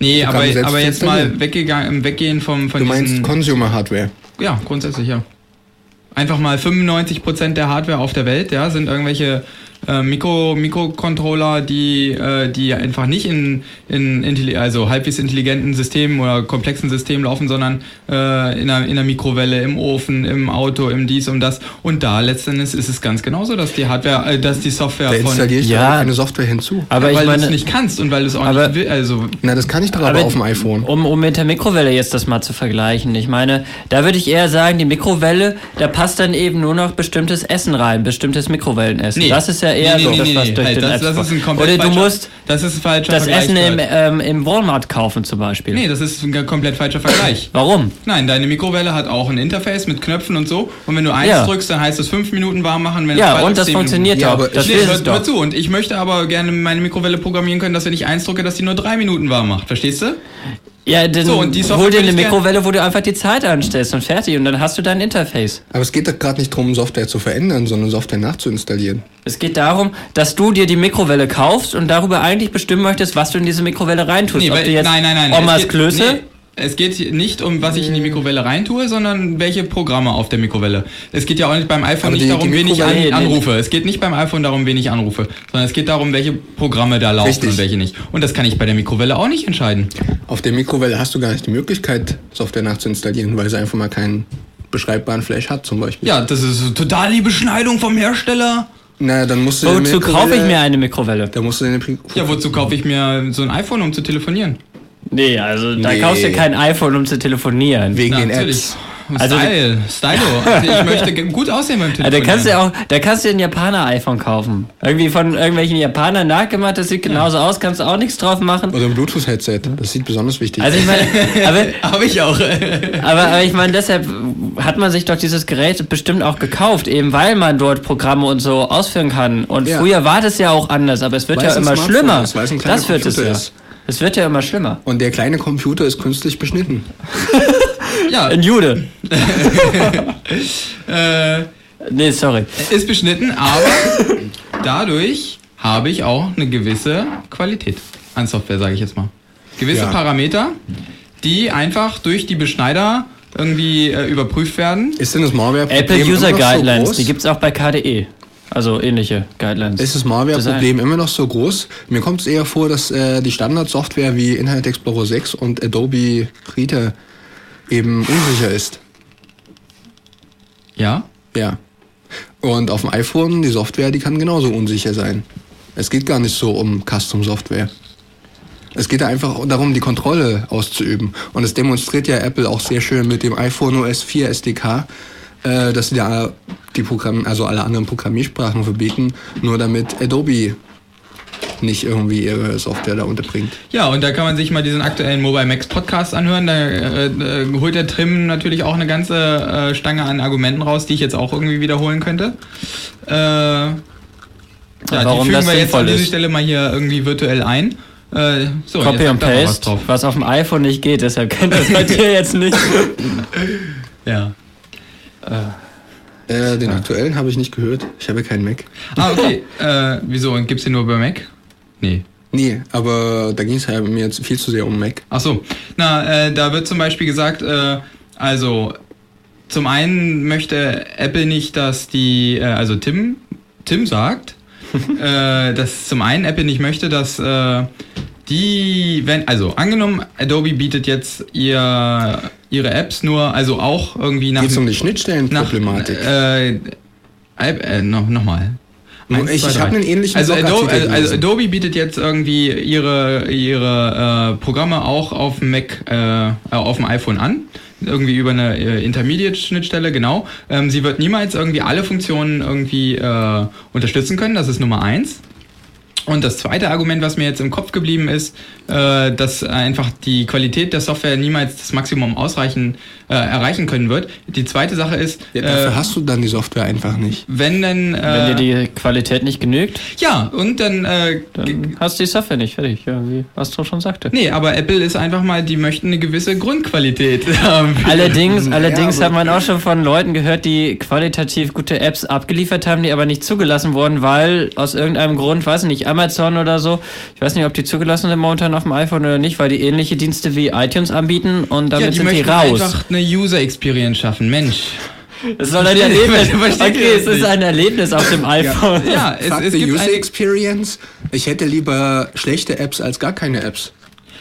Nee, aber, aber jetzt mal weggegangen, im Weggehen vom, von du meinst Consumer Hardware. Ja, grundsätzlich, ja. Einfach mal 95% der Hardware auf der Welt, ja, sind irgendwelche äh, Mikro, Mikrocontroller, die, äh, die einfach nicht in, in intelli- also halbwegs intelligenten Systemen oder komplexen Systemen laufen, sondern äh, in, einer, in einer Mikrowelle, im Ofen, im Auto, im dies, um das. Und da letztendlich ist es ganz genauso, dass die Hardware, äh, dass die Software Da von installiere ich Ja. eine Software hinzu. Aber weil du es nicht kannst und weil du es auch Aber- nicht will, also Na, das kann ich doch aber, Aber- auf dem iPhone. um, um mit der Mikrowelle jetzt das mal zu vergleichen. Ich meine, da würde ich eher sagen, die Mikrowelle, da passt dann eben nur noch bestimmtes Essen rein, bestimmtes Mikrowellenessen. Nee. das ist ja eher Nee, so nee, das, nee, nee, durch halt, den das- das ist ein komplett Oder du falscher- musst das ist ein falscher das Vergleich Essen im, gerade. ähm, im Walmart kaufen zum Beispiel. Nee, das ist ein komplett falscher Vergleich. Warum? Nein, deine Mikrowelle hat auch ein Interface mit Knöpfen und so. Und wenn du eins Ja. drückst, dann heißt es fünf Minuten warm machen. Wenn Ja, und das funktioniert Ja, aber Das Nee, hör, hör zu. Und ich möchte aber gerne meine Mikrowelle programmieren können, dass wenn ich eins drücke, dass die nur drei Minuten warm macht. Verstehst du? Ja, dann So, und die Software hol dir eine Mikrowelle, wo du einfach die Zeit anstellst und fertig und dann hast du dein Interface. Aber es geht doch gerade nicht darum, Software zu verändern, sondern Software nachzuinstallieren. Es geht darum, dass du dir die Mikrowelle kaufst und darüber eigentlich bestimmen möchtest, was du in diese Mikrowelle reintust. Nee, Ob weil, du jetzt nein, nein, nein. Omas geht, Klöße Nee, es geht nicht um, was ich in die Mikrowelle reintue, sondern welche Programme auf der Mikrowelle. Es geht ja auch nicht beim iPhone Aber nicht die- darum, die wen ich an, anrufe. Es geht nicht beim iPhone darum, wen ich anrufe, sondern es geht darum, welche Programme da laufen Richtig. und welche nicht. Und das kann ich bei der Mikrowelle auch nicht entscheiden. Auf der Mikrowelle hast du gar nicht die Möglichkeit, Software nachzuinstallieren, weil sie einfach mal keinen beschreibbaren Flash hat, zum Beispiel. Ja, das ist total die Beschneidung vom Hersteller. Na, dann musst du Wozu kaufe ich mir eine Mikrowelle? Da musst du eine Pri- Ja, wozu kaufe ich mir so ein iPhone, um zu telefonieren? Nee, also da Nee. kaufst du kein iPhone, um zu telefonieren. wegen Na, den natürlich. Apps. Also Style, Stylo. Also ich möchte gut aussehen beim Ja, Telefonieren. da kannst du ja auch, da kannst du ein Japaner-iPhone kaufen. Irgendwie von irgendwelchen Japanern nachgemacht, das sieht genauso aus, kannst du auch nichts drauf machen. Oder ein Bluetooth-Headset. Das sieht besonders wichtig Also ich aus. meine, aber, Habe ich auch. aber, aber ich meine, deshalb hat man sich doch dieses Gerät bestimmt auch gekauft, eben weil man dort Programme und so ausführen kann. Und Ja. früher war das ja auch anders, aber es wird Weil ja immer Smartphone schlimmer. ist, das wird es ja. ist. Es wird ja immer schlimmer. Und der kleine Computer ist künstlich beschnitten. ja, Ein Jude. äh, Nee, sorry. ist beschnitten, aber dadurch habe ich auch eine gewisse Qualität an Software, sage ich jetzt mal. Gewisse Ja. Parameter, die einfach durch die Beschneider irgendwie äh, überprüft werden. Ist denn das Malware-Problem Apple User so Guidelines, groß? die gibt es auch bei KDE. Also ähnliche Guidelines. Ist das Malware-Problem immer noch so groß? Mir kommt es eher vor, dass äh, die Standardsoftware wie Internet Explorer 6 und Adobe Reader eben unsicher ist. Ja, Ja. Und auf dem iPhone, die Software, die kann genauso unsicher sein. Es geht gar nicht so um Custom-Software. Es geht einfach darum, die Kontrolle auszuüben. Und es demonstriert ja Apple auch sehr schön mit dem iPhone OS 4 SDK, äh, dass sie da die Programm, also alle anderen Programmiersprachen verbieten, nur damit Adobe nicht irgendwie ihre Software da unterbringt. Ja, und da kann man sich mal diesen aktuellen Mobile Max Podcast anhören. Da äh, äh, holt der Trim natürlich auch eine ganze äh, Stange an Argumenten raus, die ich jetzt auch irgendwie wiederholen könnte. Äh, ja, Warum die fügen wir jetzt an dieser. Stelle mal hier irgendwie virtuell ein. Äh, so, Copy und was Paste, drauf. was auf dem iPhone nicht geht, deshalb könnt ihr das bei dir jetzt nicht. Ja. Äh, den aktuellen habe ich nicht gehört. Ich habe keinen Mac. Ah, okay. äh, wieso? Und gibt's den nur bei Mac? Nee. Nee, aber da ging es ja mir jetzt viel zu sehr um Mac. Ach so. Na, äh, da wird zum Beispiel gesagt, äh, also zum einen möchte Apple nicht, dass die, äh, also Tim, Tim sagt, äh, dass zum einen Apple nicht möchte, dass äh, die, wenn, also angenommen, Adobe bietet jetzt ihr, ihre Apps nur, also auch irgendwie nach, Geht um die nach Schnittstellenproblematik? äh, äh, äh, noch, noch mal. Nur Eins, ich ich habe einen ähnlichen Also Adobe, also. Adobe bietet jetzt irgendwie ihre, ihre äh, Programme auch auf dem Mac, äh, äh, auf dem iPhone an. Irgendwie über eine äh, Intermediate-Schnittstelle, genau. Ähm, sie wird niemals irgendwie alle Funktionen irgendwie äh, unterstützen können, das ist Nummer eins. Und das zweite Argument, was mir jetzt im Kopf geblieben ist, äh, dass einfach die Qualität der Software niemals das Maximum ausreichen, äh, erreichen können wird. Die zweite Sache ist, Ja, dafür äh, hast du dann die Software einfach nicht. wenn denn... Äh, Wenn dir die Qualität nicht genügt, ja, und dann äh, dann hast du die Software nicht fertig, ja, wie Astro schon sagte. Nee, aber Apple ist einfach mal, die möchten eine gewisse Grundqualität haben. Allerdings, allerdings hat man auch schon von Leuten gehört, die qualitativ gute Apps abgeliefert haben, die aber nicht zugelassen wurden, weil aus irgendeinem Grund, weiß ich nicht, Amazon oder so, ich weiß nicht, ob die zugelassen sind momentan auf dem iPhone oder nicht, weil die ähnliche Dienste wie iTunes anbieten und ja, damit die sind die raus. einfach eine User Experience schaffen. Mensch. Es soll ein Erlebnis. Okay, das es ist ein Erlebnis auf dem iPhone. Ja, es, Fuck es the gibt User ein, Experience. Ich hätte lieber schlechte Apps als gar keine Apps.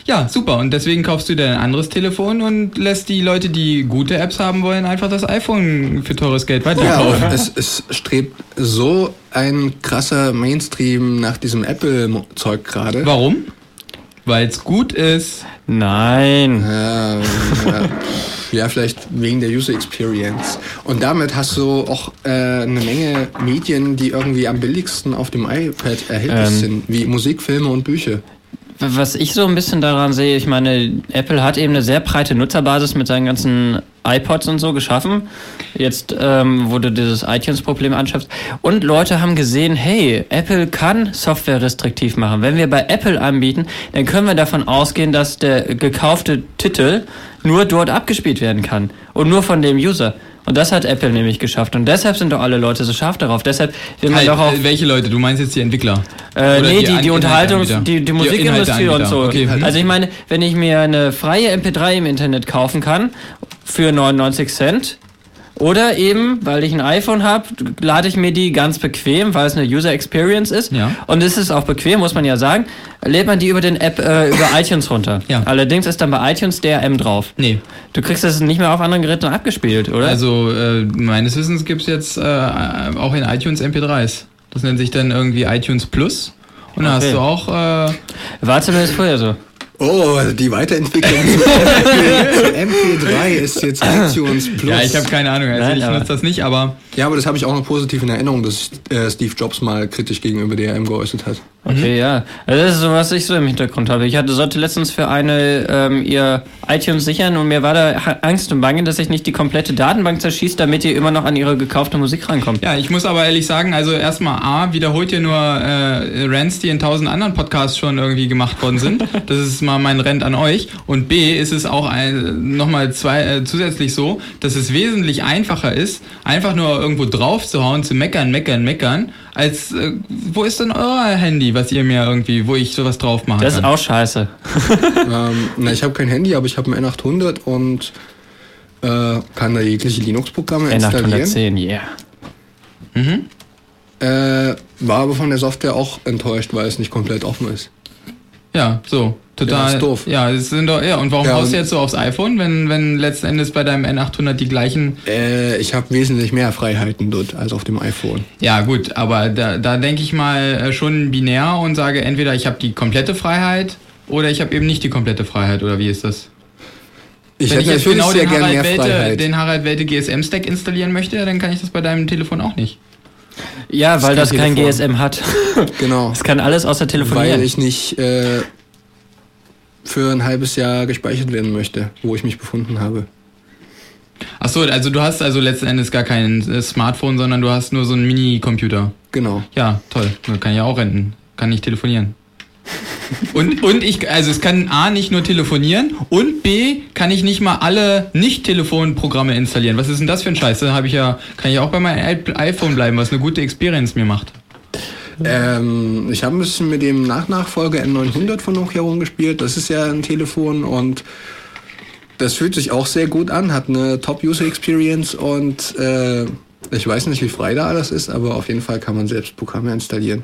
Ja, super. Und deswegen kaufst du dir ein anderes Telefon und lässt die Leute, die gute Apps haben wollen, einfach das iPhone für teures Geld Ja, weiterkaufen. aber es, es strebt so ein krasser Mainstream nach diesem Apple-Zeug gerade. Warum? Weil es gut ist. Nein. Ja, ja, ja, vielleicht wegen der User Experience. Und damit hast du auch äh, eine Menge Medien, die irgendwie am billigsten auf dem iPad erhältlich Ähm. sind, wie Musik, Filme und Bücher. Was ich so ein bisschen daran sehe, ich meine, Apple hat eben eine sehr breite Nutzerbasis mit seinen ganzen iPods und so geschaffen. Jetzt, ähm, wo du dieses iTunes-Problem anschaffst. Und Leute haben gesehen, hey, Apple kann Software restriktiv machen. Wenn wir bei Apple anbieten, dann können wir davon ausgehen, dass der gekaufte Titel nur dort abgespielt werden kann. Und nur von dem User. Und das hat Apple nämlich geschafft. Und deshalb sind doch alle Leute so scharf darauf. Deshalb will man Halt, doch auch äh, welche Leute? Du meinst jetzt die Entwickler? äh, Oder nee, die, An- die Unterhaltungs-, die, die Musikindustrie und so. Okay. Also ich meine, wenn ich mir eine freie MP3 im Internet kaufen kann für 99 Cent oder eben, weil ich ein iPhone habe, lade ich mir die ganz bequem, weil es eine User Experience ist. Ja. Und es ist auch bequem, muss man ja sagen, lädt man die über den App äh, über iTunes runter. Ja. Allerdings ist dann bei iTunes DRM drauf. Nee. Du kriegst das nicht mehr auf anderen Geräten abgespielt, oder? Also äh, meines Wissens gibt es jetzt äh, auch in iTunes MP3s. Das nennt sich dann irgendwie iTunes Plus. Und da Okay. hast du auch, äh, War zumindest vorher so. Oh, die Weiterentwicklung zu, MP, zu MP3 ist jetzt iTunes Plus. Ja, ich habe keine Ahnung, also Nein, ich nutze das nicht, aber Ja, aber das habe ich auch noch positiv in Erinnerung, dass äh, Steve Jobs mal kritisch gegenüber DRM geäußert hat. Okay, ja. Also das ist so, was ich so im Hintergrund habe. Ich hatte, sollte letztens für eine ähm, ihr iTunes sichern und mir war da Angst und Bange, dass sich nicht die komplette Datenbank zerschießt, damit ihr immer noch an ihre gekaufte Musik rankommt. ja, ich muss aber ehrlich sagen, also erstmal A, wiederholt ihr nur äh, Rants, die in tausend anderen Podcasts schon irgendwie gemacht worden sind. Das ist mal mein Rant an euch. Und B, ist es auch ein, nochmal zwei, äh, zusätzlich so, dass es wesentlich einfacher ist, einfach nur irgendwo drauf zu hauen, zu meckern, meckern, meckern, als äh, wo ist denn euer Handy, was ihr mir irgendwie, wo ich sowas drauf machen Das ist kann? auch scheiße. ähm, na, ich habe kein Handy, aber ich habe ein N800 und äh, kann da jegliche Linux-Programme installieren. N810, yeah. Äh, war aber von der Software auch enttäuscht, weil es nicht komplett offen ist. Ja, so. Total. Ja, ist doof. Ja, es sind doch, ja, und warum Ja, haust du jetzt so aufs iPhone, wenn, wenn letzten Endes bei deinem N800 die gleichen Äh, ich habe wesentlich mehr Freiheiten dort als auf dem iPhone. Ja, gut, aber da, da denke ich mal äh, schon binär und sage entweder ich habe die komplette Freiheit oder ich habe eben nicht die komplette Freiheit oder wie ist das? Ich Wenn hätte ich jetzt genau sehr den gerne Harald, Welte, den Harald Welte GSM-Stack installieren möchte, dann kann ich das bei deinem Telefon auch nicht. Ja, weil das kein kein Telefon. GSM hat. genau. Es kann alles außer telefonieren. Weil ich nicht äh, für ein halbes Jahr gespeichert werden möchte, wo ich mich befunden habe. Ach so, also du hast also letzten Endes gar kein äh, Smartphone, sondern du hast nur so einen Mini-Computer. Genau. Ja, toll. Kann ich ja auch renten. Kann nicht telefonieren. Und, und ich, also es kann A nicht nur telefonieren und B kann ich nicht mal alle Nicht-Telefonprogramme installieren. Was ist denn das für ein Scheiß? Da habe ich ja, kann ich auch bei meinem iPhone bleiben, was eine gute Experience mir macht. Ähm, ich habe ein bisschen mit dem Nachnachfolger N900 von Nokia rumgespielt. Das ist ja ein Telefon und das fühlt sich auch sehr gut an, hat eine Top-User-Experience und äh, ich weiß nicht, wie frei da alles ist, aber auf jeden Fall kann man selbst Programme installieren.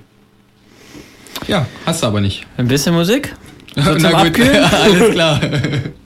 Ja, hast du aber nicht. Ein bisschen Musik? So zum Na gut, Abkühlen? alles klar.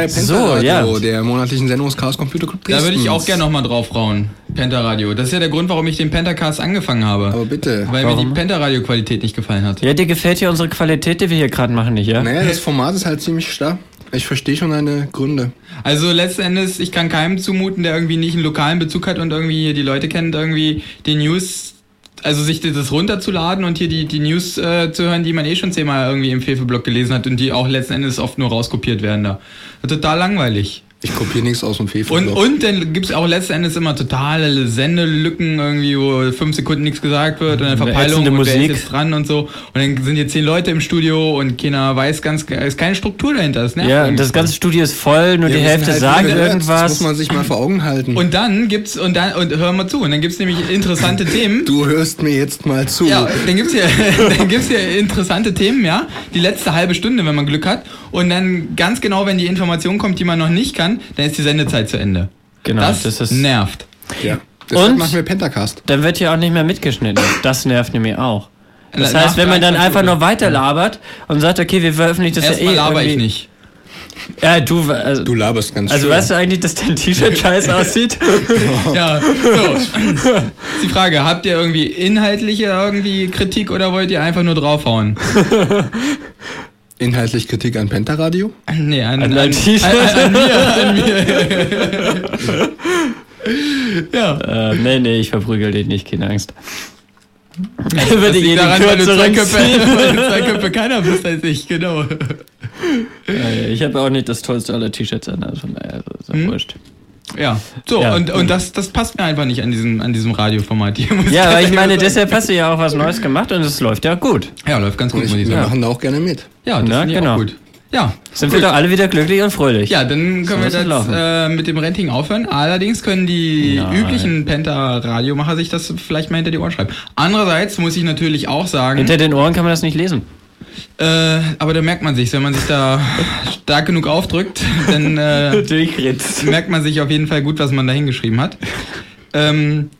bei Penta So, Radio, ja. der monatlichen Sendung des Chaos Computer Club Da würde ich auch gerne nochmal drauf rauen. Pentaradio. Das ist ja der Grund, warum ich den Pentacast angefangen habe. Aber bitte. weil mir Warum? die Pentaradio-Qualität nicht gefallen hat. Ja, dir gefällt hier unsere Qualität, die wir hier gerade machen, nicht, ja? Naja, das Format ist halt ziemlich starr. Ich verstehe schon deine Gründe. Also letzten Endes, ich kann keinem zumuten, der irgendwie nicht einen lokalen Bezug hat und irgendwie die Leute kennt, irgendwie die News, also sich das runterzuladen und hier die, die News äh, zu hören, die man eh schon zehnmal irgendwie im Fefe-Blog gelesen hat und die auch letzten Endes oft nur rauskopiert werden da. Total langweilig. Ich kopiere nichts aus dem fefe Und, und dann gibt's auch letzten Endes immer totale Sendelücken, irgendwie, wo fünf Sekunden nichts gesagt wird und eine Verpeilung und wer ist Musik. jetzt dran und so. Und dann sind hier zehn Leute im Studio und keiner weiß ganz, es ist keine Struktur dahinter. Das Ja, und irgendwie. das ganze Studio ist voll, nur Ja, die Hälfte halt sagt nerds. Das irgendwas. muss man sich mal vor Augen halten. Und dann gibt's, und dann, und hör mal zu, und dann gibt's nämlich interessante Themen. du hörst mir jetzt mal zu. Ja, dann gibt's hier, dann gibt's hier interessante Themen, ja. Die letzte halbe Stunde, wenn man Glück hat. Und dann ganz genau, wenn die Information kommt, die man noch nicht kann, dann ist die Sendezeit zu Ende. Genau, das, das ist- nervt. ja. Deshalb Und- machen wir Pentacast. Dann wird hier auch nicht mehr mitgeschnitten. Das nervt nämlich auch. Das Na- heißt, wenn man dann einfach nur weiter labert und sagt, okay, wir veröffentlichen das Erstmal ja eh laber ich nicht. Ja, du, also, Du laberst ganz also schön. weißt du eigentlich, dass dein T-Shirt scheiße aussieht? Ja, so. Ist Die Frage, habt ihr irgendwie inhaltliche irgendwie Kritik oder wollt ihr einfach nur draufhauen? Inhaltlich Kritik an Pentaradio? Nee, an, An an, an, T-Shirt? an, mir, an mir. ja. äh, nee, nee, ich verprügel dich nicht, keine Angst. Das Würde liegt die daran, weil du zwei Köpfe, keiner bist als ich, genau. Ja, ja, ich habe auch nicht das tollste aller T-Shirts an, also von daher ist ja Hm? wurscht. Ja, so, Ja. und, und das, das passt mir einfach nicht an diesem, an diesem Radioformat hier. muss Ja, aber ich meine, sagen. deshalb hast du ja auch was Neues gemacht und es läuft ja gut. Ja, läuft ganz gut, Und muss ich, ich wir sagen. machen da auch gerne mit. Ja, das finde ich genau. auch gut. Ja, Sind wir doch alle wieder glücklich und fröhlich. Ja, dann können So wir das äh, mit dem Renting aufhören. Allerdings können die Nein. üblichen Penta-Radiomacher sich das vielleicht mal hinter die Ohren schreiben. Andererseits muss ich natürlich auch sagen, Hinter den Ohren kann man das nicht lesen. Äh, aber da merkt man sich, wenn man sich da stark genug aufdrückt, dann äh, merkt man sich auf jeden Fall gut, was man da hingeschrieben hat. Ähm,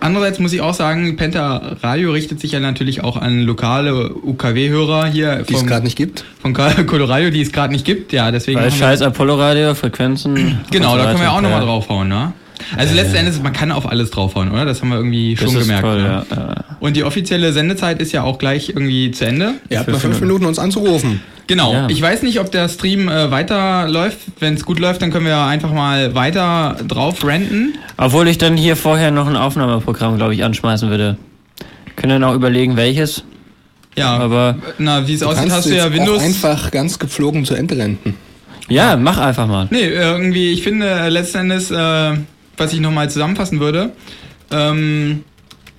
andererseits muss ich auch sagen, Penta Radio richtet sich ja natürlich auch an lokale UKW-Hörer hier Die es vom, gerade nicht gibt. von Colorado, die es gerade nicht gibt. Ja, deswegen Weil scheiß Apollo-Radio, Frequenzen. Genau, da können wir auch nochmal draufhauen, ne? Also letzten Endes, man kann auf alles draufhauen, oder? Das haben wir irgendwie Das schon ist gemerkt. toll, ne? ja. Und die offizielle Sendezeit ist ja auch gleich irgendwie zu Ende. Ihr habt mal fünf Minuten uns anzurufen. Genau. Ja. Ich weiß nicht, ob der Stream äh, weiterläuft. Wenn es gut läuft, dann können wir einfach mal weiter drauf renten. Obwohl ich dann hier vorher noch ein Aufnahmeprogramm, glaube ich, anschmeißen würde. Können dann auch überlegen, welches. Ja, Aber- na, wie es Du aussieht, hast du ja Windows. auch einfach ganz gepflogen zu Ende renten. Ja, mach einfach mal. Nee, irgendwie, ich finde äh, letzten Endes, äh, was ich nochmal zusammenfassen würde, ähm,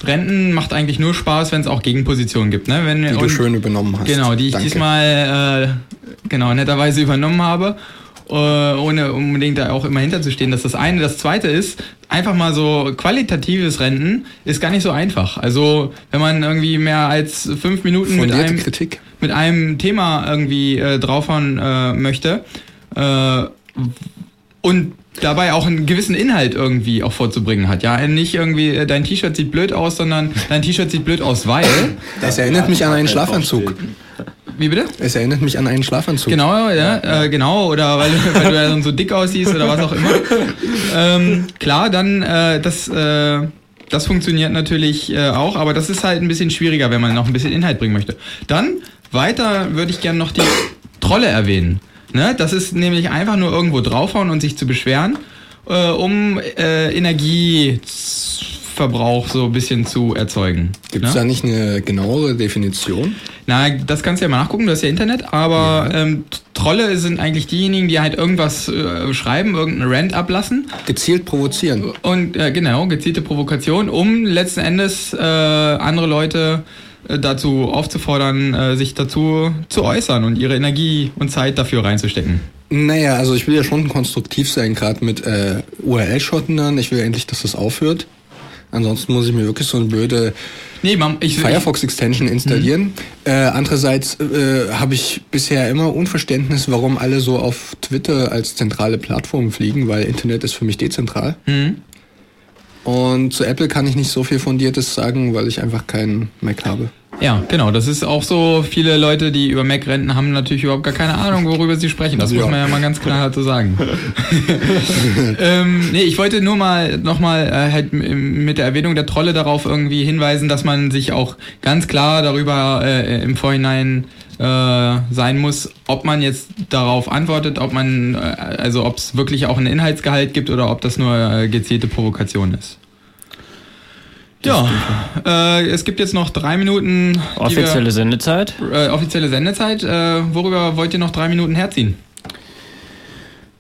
Renten macht eigentlich nur Spaß, wenn es auch Gegenpositionen gibt, ne? Wenn, Die du schön übernommen hast. Genau, die ich Danke. diesmal äh, genau netterweise übernommen habe, äh, ohne unbedingt da auch immer hinterzustehen. dass das eine. Das zweite ist, einfach mal so qualitatives Renten ist gar nicht so einfach. Also wenn man irgendwie mehr als fünf Minuten mit einem, mit einem Thema irgendwie äh, draufhauen äh, möchte äh, und dabei auch einen gewissen Inhalt irgendwie auch vorzubringen hat. Ja, nicht irgendwie, äh, dein T-Shirt sieht blöd aus, sondern dein T-Shirt sieht blöd aus, weil. Das erinnert mich an einen Schlafanzug. Wie bitte? Es erinnert mich an einen Schlafanzug. Genau, ja, äh, genau, oder weil, du- weil du ja dann so dick aussiehst oder was auch immer. Ähm, klar, dann äh, das, äh, das funktioniert natürlich äh, auch, aber das ist halt ein bisschen schwieriger, wenn man noch ein bisschen Inhalt bringen möchte. Dann weiter würde ich gerne noch die Trolle erwähnen. Ne? Das ist nämlich einfach nur irgendwo draufhauen und sich zu beschweren, äh, um äh, Energieverbrauch so ein bisschen zu erzeugen. Gibt es ne? da nicht eine genauere Definition? Na, das kannst du ja mal nachgucken, du hast ja Internet, aber ähm, Trolle sind eigentlich diejenigen, die halt irgendwas äh, schreiben, irgendeinen Rant ablassen Gezielt provozieren. und äh, genau, gezielte Provokation, um letzten Endes äh, andere Leute äh, dazu aufzufordern, äh, sich dazu zu äußern und ihre Energie und Zeit dafür reinzustecken. Naja, also ich will ja schon konstruktiv sein, gerade mit äh, URL-Schotten dann. Ich will endlich, dass das aufhört. Ansonsten muss ich mir wirklich so eine blöde Nee, Firefox-Extension installieren. Äh, andererseits äh, habe ich bisher immer Unverständnis, warum alle so auf Twitter als zentrale Plattform fliegen, weil Internet ist für mich dezentral. Hm, Und zu Apple kann ich nicht so viel Fundiertes sagen, weil ich einfach keinen Mac habe. Ja, genau. Das ist auch so, viele Leute, die über Mac renten, haben natürlich überhaupt gar keine Ahnung, worüber sie sprechen. Das ja. muss man ja mal ganz klar dazu sagen. ähm, nee, ich wollte nur mal nochmal äh, halt mit der Erwähnung der Trolle darauf irgendwie hinweisen, dass man sich auch ganz klar darüber äh, im Vorhinein äh, sein muss, ob man jetzt darauf antwortet, ob man, äh, also ob es wirklich auch einen Inhaltsgehalt gibt oder ob das nur äh, gezielte Provokation ist. Ja, äh, es gibt jetzt noch drei Minuten. Offizielle wir, Sendezeit. Äh, offizielle Sendezeit. Äh, worüber wollt ihr noch drei Minuten herziehen?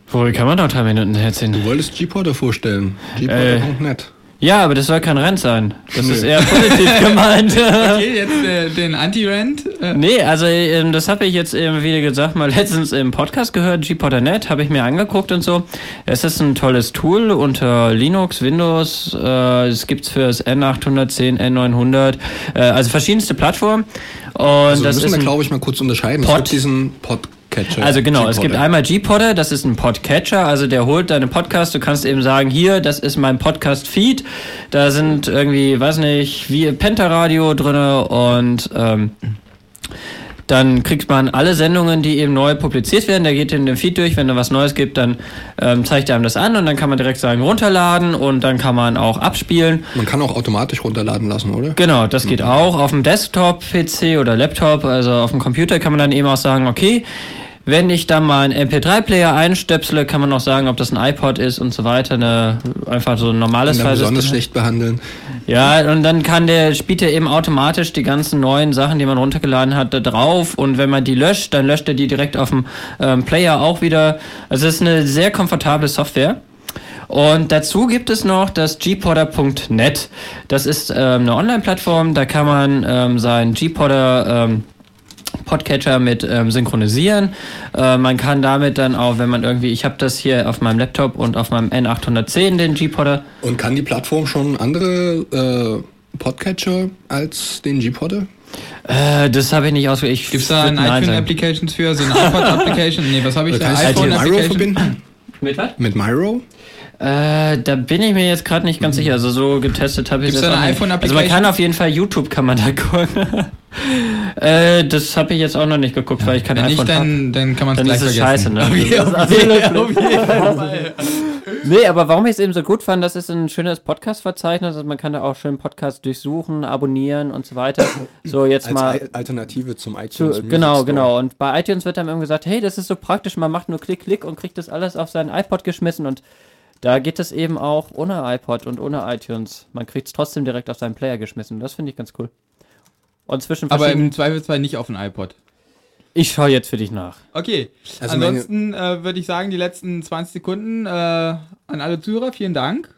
Worüber kann man noch drei Minuten herziehen? Du wolltest G-Porter vorstellen. G-Porter.net. Ja, aber das soll kein Rent sein. Das Nö. ist eher positiv gemeint. okay, jetzt äh, den Anti-Rent. Äh. Nee, also ähm, das habe ich jetzt eben, wie gesagt, mal letztens im Podcast gehört, gporter.net, habe ich mir angeguckt und so. Es ist ein tolles Tool unter Linux, Windows, äh, es gibt's für das N810, N900, äh, also verschiedenste Plattformen. Und also das müssen wir, glaube ich, mal kurz unterscheiden. Pod, es gibt diesen Pod Podcatcher. Also genau, es gibt einmal G-Podder, das ist ein Podcatcher, also der holt deine Podcast, du kannst eben sagen, hier, das ist mein Podcast-Feed, da sind irgendwie, weiß nicht, wie Pentaradio drinne und ähm, dann kriegt man alle Sendungen, die eben neu publiziert werden. Der geht in den Feed durch. Wenn da was Neues gibt, dann ähm, zeigt er einem das an und dann kann man direkt sagen, runterladen und dann kann man auch abspielen. Man kann auch automatisch runterladen lassen, oder? Genau, das geht mhm. auch. Auf dem Desktop-PC oder Laptop, also auf dem Computer kann man dann eben auch sagen, okay, wenn ich dann mal einen MP3-Player einstöpsele, kann man auch sagen, ob das ein iPod ist und so weiter. Eine, einfach so ein normales Fall. besonders schlecht behandeln. Ja, und dann kann der, spielt er eben automatisch die ganzen neuen Sachen, die man runtergeladen hat, da drauf. Und wenn man die löscht, dann löscht er die direkt auf dem ähm, Player auch wieder. Also es ist eine sehr komfortable Software. Und dazu gibt es noch das gpodder.net. Das ist ähm, eine Online-Plattform, da kann man ähm, sein gpodder ähm, Podcatcher mit ähm, synchronisieren. Äh, man kann damit dann auch, wenn man irgendwie, ich habe das hier auf meinem Laptop und auf meinem N810, den G-Podder. Und kann die Plattform schon andere äh, Podcatcher als den G-Podder? Äh, das habe ich nicht ausgewählt. Gibt es da ein iPhone-Applications für? So eine iPod-Application? nee, was habe ich da? iPhone-Application? Mit was? Mit Myro? Äh, da bin ich mir jetzt gerade nicht ganz mhm. sicher. Also so getestet habe ich das. Gibt's da eine iPhone-Application? Also man kann auf jeden Fall YouTube kann man da gucken. äh, das habe ich jetzt auch noch nicht geguckt, weil ich kein Wenn iPhone habe. Dann, dann kann man es gleich ist vergessen. scheiße, ne? Okay, jeden Fall. nee, aber warum ich es eben so gut fand, das ist ein schönes Podcast-Verzeichnis. Also man kann da auch schön Podcasts durchsuchen, abonnieren und so weiter. So jetzt Als mal. Alternative zum iTunes. Zu, genau, genau. Und bei iTunes wird dann immer gesagt, hey, das ist so praktisch, man macht nur Klick, Klick und kriegt das alles auf seinen iPod geschmissen und da geht es eben auch ohne iPod und ohne iTunes. Man kriegt es trotzdem direkt auf seinen Player geschmissen. Das finde ich ganz cool. Und zwischen Aber im Zweifelsfall nicht auf den iPod. Ich schaue jetzt für dich nach. Okay. Also Ansonsten äh, würde ich sagen, die letzten 20 Sekunden äh, an alle Zuhörer, vielen Dank.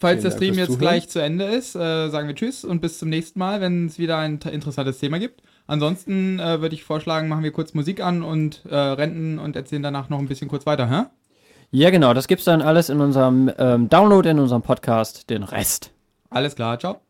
Falls der Stream jetzt Zuhören. gleich zu Ende ist, äh, sagen wir Tschüss und bis zum nächsten Mal, wenn es wieder ein interessantes Thema gibt. Ansonsten äh, würde ich vorschlagen, machen wir kurz Musik an und äh, renten und erzählen danach noch ein bisschen kurz weiter, hä? Ja, genau. Das gibt's dann alles in unserem ähm, Download, in unserem Podcast, den Rest. Alles klar, ciao.